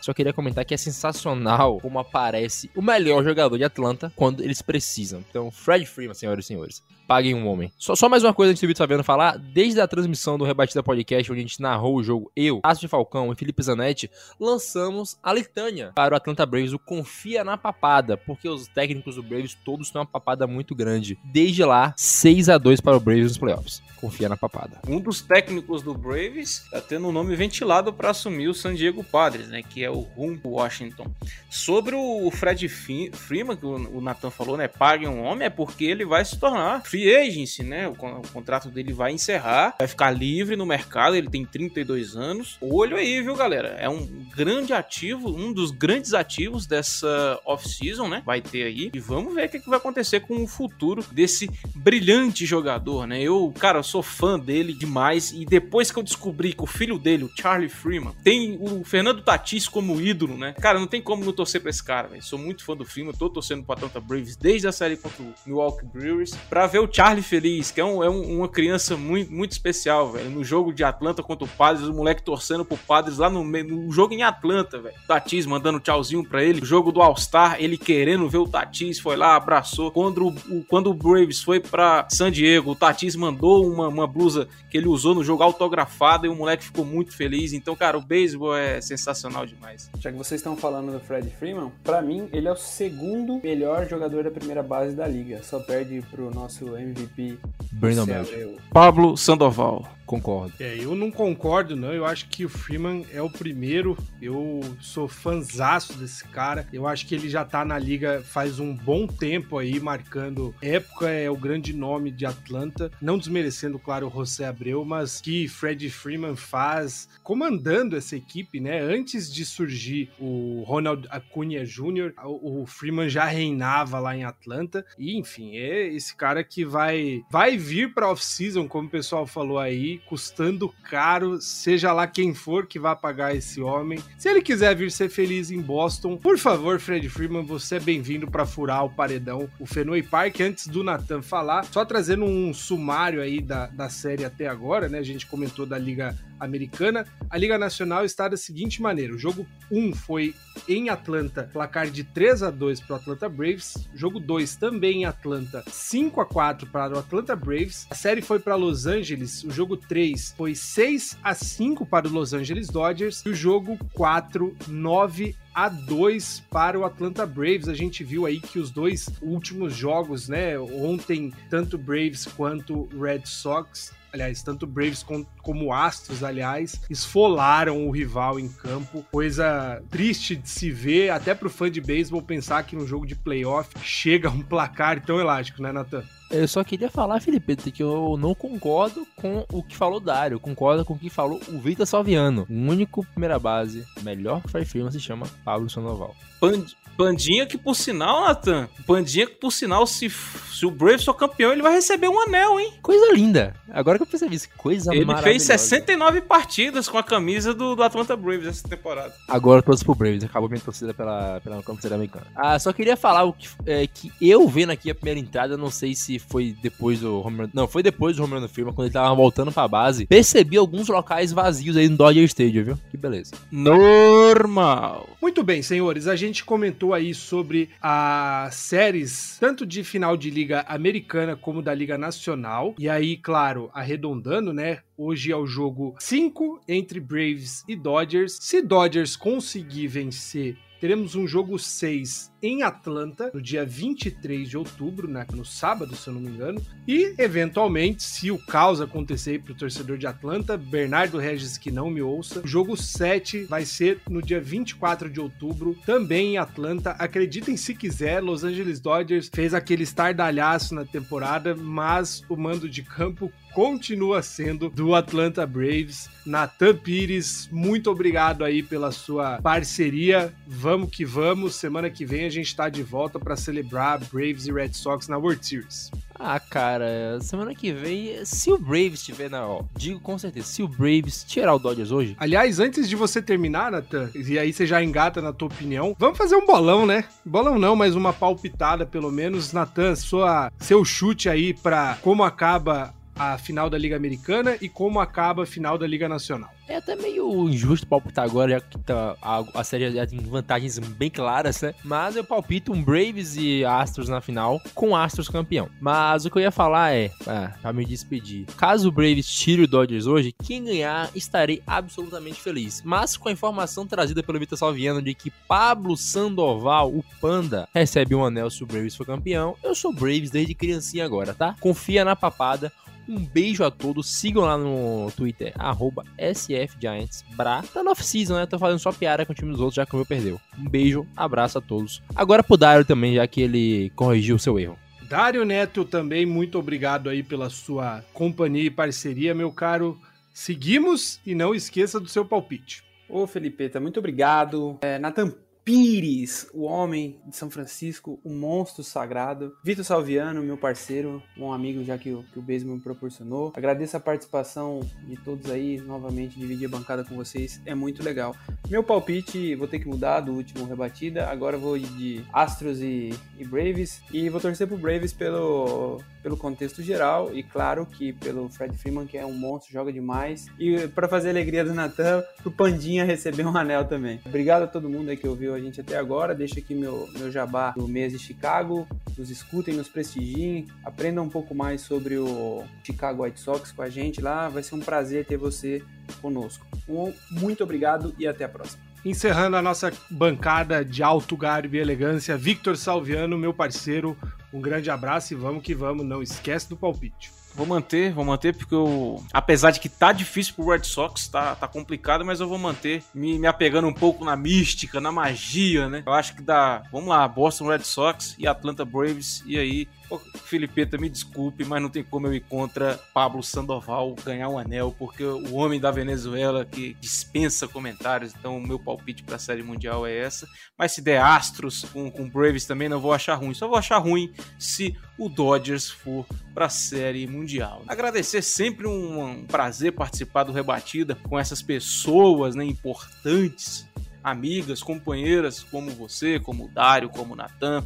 só queria comentar que é sensacional como aparece o melhor jogador de Atlanta quando eles precisam. Então, Fred Freeman, senhoras e senhores. Paguem um homem. Só, só mais uma coisa antes do Vitor Fabiano falar. Desde a transmissão do Rebatida Podcast, onde a gente narrou o jogo, eu, Cássio de Falcão e Felipe Zanetti, lançamos a litânia para o Atlanta Braves, o Confia na Papada, porque os técnicos do Braves todos têm uma papada muito grande. Desde lá, 6 a 2 para o Braves nos playoffs. Confia na papada. Um dos técnicos do Braves tá tendo um nome ventilado para assumir o San Diego Padres, né? Que é o Rum Washington. Sobre o Fred Freeman, que o Nathan falou, né? Pague um homem, é porque ele vai se tornar free agency, né? O, o contrato dele vai encerrar, vai ficar livre no mercado. Ele tem 32 anos. Olho aí, viu, galera? É um grande ativo, um dos grandes ativos dessa off-season, né? Vai ter aí. E vamos ver o que, que vai acontecer com o futuro desse brilhante jogador, né? Eu, cara, sou fã dele demais. E depois que eu descobri que o filho dele, o Charlie Freeman, tem o Fernando Tatis como ídolo, né? Cara, não tem como não torcer pra esse cara, velho. Sou muito fã do Freeman, tô torcendo pro Atlanta Braves desde a série contra o Milwaukee Brewers. Pra ver o Charlie feliz, que é, um, é um, uma criança muito, muito especial, velho. No jogo de Atlanta contra o Padres, o moleque torcendo pro Padres lá no, no jogo em Atlanta, velho. Tatis mandando tchauzinho pra ele. O jogo do All-Star, ele querendo ver o Tatis, foi lá, abraçou. Quando o, quando o Braves foi pra San Diego, o Tatis mandou uma uma, blusa que ele usou no jogo autografada e o moleque ficou muito feliz. Então, cara, o beisebol é sensacional demais. Já que vocês estão falando do Fred Freeman, para mim ele é o segundo melhor jogador da primeira base da liga. Só perde pro nosso MVP Brandon Pablo Sandoval. Concordo. É, eu não concordo, não. Eu acho que o Freeman é o primeiro. Eu sou fanzaço desse cara. Eu acho que ele já tá na liga faz um bom tempo aí, marcando época. É o grande nome de Atlanta. Não desmerecendo, claro, o José Abreu, mas que Fred Freeman faz comandando essa equipe, né? Antes de surgir o Ronald Acuna Jr., o Freeman já reinava lá em Atlanta. E, enfim, é esse cara que vai, vai vir pra off-season, como o pessoal falou aí custando caro, seja lá quem for que vá pagar esse homem. Se ele quiser vir ser feliz em Boston, por favor, Fred Freeman, você é bem-vindo para furar o paredão, o Fenway Park. Antes do Nathan falar, só trazendo um sumário aí da, da série até agora, né? A gente comentou da Liga Americana. A Liga Nacional está da seguinte maneira: o jogo 1 foi em Atlanta, placar de 3 a 2 para o Atlanta Braves. Jogo 2 também em Atlanta, 5 a 4 para o Atlanta Braves. A série foi para Los Angeles. O jogo 3 foi 6 a 5 para o Los Angeles Dodgers. E o jogo 4, 9 a 2 para o Atlanta Braves. A gente viu aí que os dois últimos jogos, né? Ontem, tanto Braves quanto Red Sox aliás, tanto Braves como Astros, aliás, esfolaram o rival em campo. Coisa triste de se ver, até pro fã de beisebol pensar que no jogo de playoff chega um placar tão elástico, né, Nathan? Eu só queria falar, Felipe, que eu não concordo com o que falou o Dário, eu concordo com o que falou o Vitor Salviano. O único primeira base, melhor que o Freeman, se chama Pablo Sandoval. Band Bandinha que, por sinal, Nathan, Bandinha que, por sinal, se, se o Braves for campeão, ele vai receber um anel, hein? Coisa linda. Agora que eu percebi isso, coisa ele maravilhosa. Ele fez 69 partidas com a camisa do, do Atlanta Braves essa temporada. Agora todos pro Braves, acabou minha torcida pela, pela campeonato americana. Ah, só queria falar o que, é, que eu vendo aqui a primeira entrada, não sei se foi depois do home run, não, foi depois do home run firma, quando ele tava voltando pra base, percebi alguns locais vazios aí no Dodger Stadium, viu? Que beleza. Normal. Muito bem, senhores, a gente comentou aí sobre as séries, tanto de final de liga americana como da liga nacional, e aí, claro, arredondando, né, Hoje é o jogo 5 entre Braves e Dodgers. Se Dodgers conseguir vencer Teremos um jogo 6 em Atlanta, no dia 23 de outubro, né, no sábado, se eu não me engano. E, eventualmente, se o caos acontecer para o torcedor de Atlanta, Bernardo Regis que não me ouça, o jogo 7 vai ser no dia 24 de outubro, também em Atlanta. Acreditem se quiser, Los Angeles Dodgers fez aquele estardalhaço na temporada, mas o mando de campo continua sendo do Atlanta Braves. Natan Pires, muito obrigado aí pela sua parceria. Vamos que vamos. Semana que vem a gente tá de volta para celebrar Braves e Red Sox na World Series. Ah, cara, semana que vem, se o Braves tiver na. Ó, digo com certeza, se o Braves tirar o Dodgers hoje. Aliás, antes de você terminar, Nathan, e aí você já engata na tua opinião, vamos fazer um bolão, né? Bolão não, mas uma palpitada pelo menos. Nathan, sua, seu chute aí para como acaba a final da Liga Americana e como acaba a final da Liga Nacional. É até meio injusto palpitar agora, já que tá, a, a série já tem vantagens bem claras, né? Mas eu palpito um Braves e Astros na final, com Astros campeão. Mas o que eu ia falar é, ah, pra me despedir, caso o Braves tire o Dodgers hoje, quem ganhar estarei absolutamente feliz. Mas com a informação trazida pelo Vitor Salviano de que Pablo Sandoval, o Panda, recebe um anel se o Braves for campeão, eu sou Braves desde criancinha agora, tá? Confia na papada. Um beijo a todos. Sigam lá no Twitter, arroba SFGiantsBra. Tá no off-season, né? Tô fazendo só piada com o time dos outros, já que o meu perdeu. Um beijo, abraço a todos. Agora pro Dario também, já que ele corrigiu o seu erro. Dário Neto também, muito obrigado aí pela sua companhia e parceria, meu caro. Seguimos e não esqueça do seu palpite. Ô, Felipeta, muito obrigado. É, Nathan Pires, o homem de São Francisco, o monstro sagrado. Vitor Salviano, meu parceiro, um amigo já que o, que o me proporcionou. Agradeço a participação de todos aí, novamente, dividir a bancada com vocês, é muito legal. Meu palpite, vou ter que mudar do último rebatida, agora vou de Astros e, e Braves, e vou torcer pro Braves pelo, pelo contexto geral, e claro que pelo Fred Freeman, que é um monstro, joga demais, e para fazer a alegria do Natan, pro Pandinha receber um anel também. Obrigado a todo mundo aí que ouviu a gente até agora. Deixa aqui meu, meu jabá do mês de Chicago. Nos escutem, nos prestigiem, aprendam um pouco mais sobre o Chicago White Sox com a gente lá. Vai ser um prazer ter você conosco. Um, muito obrigado e até a próxima. Encerrando a nossa bancada de alto garbo e elegância, Victor Salviano, meu parceiro, um grande abraço e vamos que vamos, não esquece do palpite. Vou manter, vou manter, porque eu. Apesar de que tá difícil pro Red Sox, tá, tá complicado, mas eu vou manter, me, me apegando um pouco na mística, na magia, né? Eu acho que dá. Vamos lá, Boston Red Sox e Atlanta Braves, e aí Ô, Filipeta, me desculpe, mas não tem como eu ir contra Pablo Sandoval ganhar um anel, porque o homem da Venezuela que dispensa comentários, então o meu palpite para a Série Mundial é essa. Mas se der Astros com, com Braves também, não vou achar ruim. Só vou achar ruim se o Dodgers for para a Série Mundial. Agradecer sempre um, um prazer participar do Rebatida com essas pessoas né, importantes amigas, companheiras como você, como o Dário, como o Natan.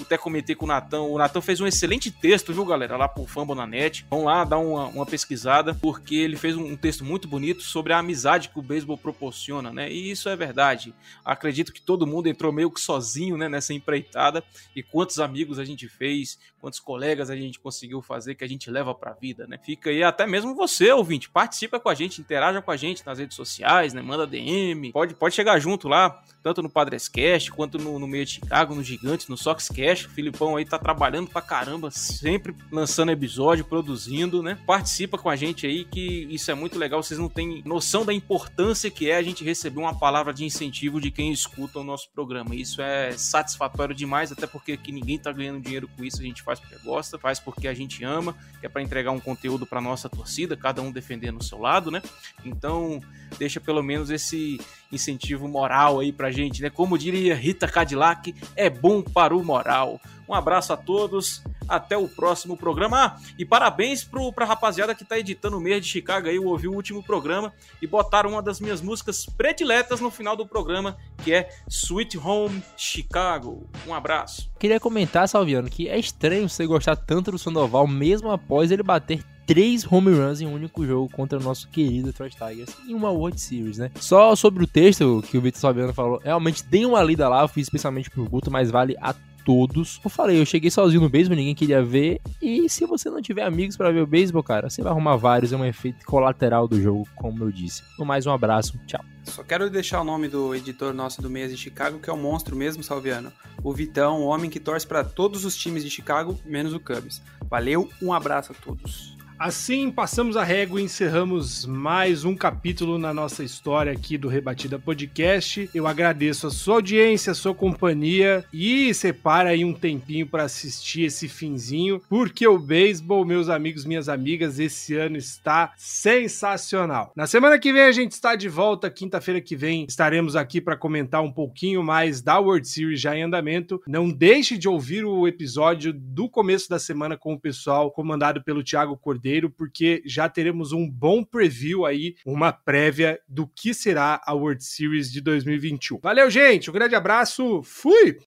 Até comentei com o Natan. O Natan fez um excelente texto, viu, galera? Lá pro Fambonanet. Vão lá dar uma, uma pesquisada, porque ele fez um, um, texto muito bonito sobre a amizade que o beisebol proporciona, né? E isso é verdade. Acredito que todo mundo entrou meio que sozinho, né, nessa empreitada. E quantos amigos a gente fez, quantos colegas a gente conseguiu fazer que a gente leva pra vida, né? Fica aí até mesmo você, ouvinte, participa com a gente, interaja com a gente nas redes sociais, né? Manda DM, pode, pode chegar junto lá, tanto no Padres Cast, quanto no, no meio de Chicago, no Gigantes, no Sox Cast. O Filipão aí tá trabalhando pra caramba, sempre lançando episódio, produzindo, né? Participa com a gente aí, que isso é muito legal. Vocês não têm noção da importância que é a gente receber uma palavra de incentivo de quem escuta o nosso programa. Isso é satisfatório demais, até porque aqui ninguém tá ganhando dinheiro com isso. A gente faz porque gosta, faz porque a gente ama, que é para entregar um conteúdo para nossa torcida, cada um defendendo o seu lado, né? Então, deixa pelo menos esse incentivo moral aí pra gente, né? Como diria Rita Cadillac, é bom para o moral. Um abraço a todos, até o próximo programa. Ah, e parabéns pro, pra rapaziada que tá editando o mês de Chicago aí, eu ouvi o último programa e botaram uma das minhas músicas prediletas no final do programa, que é Sweet Home Chicago. Um abraço. Queria comentar, Salviano, que é estranho você gostar tanto do Sandoval, mesmo após ele bater três home runs em um único jogo contra o nosso querido Detroit Tigers em uma World Series, né? Só sobre o texto que o Vitor Salviano falou, realmente dei uma lida lá, eu fiz especialmente pro Guto, mas vale a todos. Eu falei, eu cheguei sozinho no beisebol, ninguém queria ver. E se você não tiver amigos para ver o beisebol, cara, você vai arrumar vários, é um efeito colateral do jogo, como eu disse. No mais, um abraço, tchau. Só quero deixar o nome do editor nosso do mês de Chicago, que é um monstro mesmo, Salviano. O Vitão, o homem que torce para todos os times de Chicago, menos o Cubs. Valeu, um abraço a todos. Assim, passamos a régua e encerramos mais um capítulo na nossa história aqui do Rebatida Podcast. Eu agradeço a sua audiência, a sua companhia e separa aí um tempinho para assistir esse finzinho, porque o beisebol, meus amigos, minhas amigas, esse ano está sensacional. Na semana que vem a gente está de volta, quinta-feira que vem estaremos aqui para comentar um pouquinho mais da World Series já em andamento. Não deixe de ouvir o episódio do começo da semana com o pessoal comandado pelo Thiago Cordeiro Cordeiro, porque já teremos um bom preview aí, uma prévia do que será a World Series de 2021. Valeu, gente, um grande abraço, fui!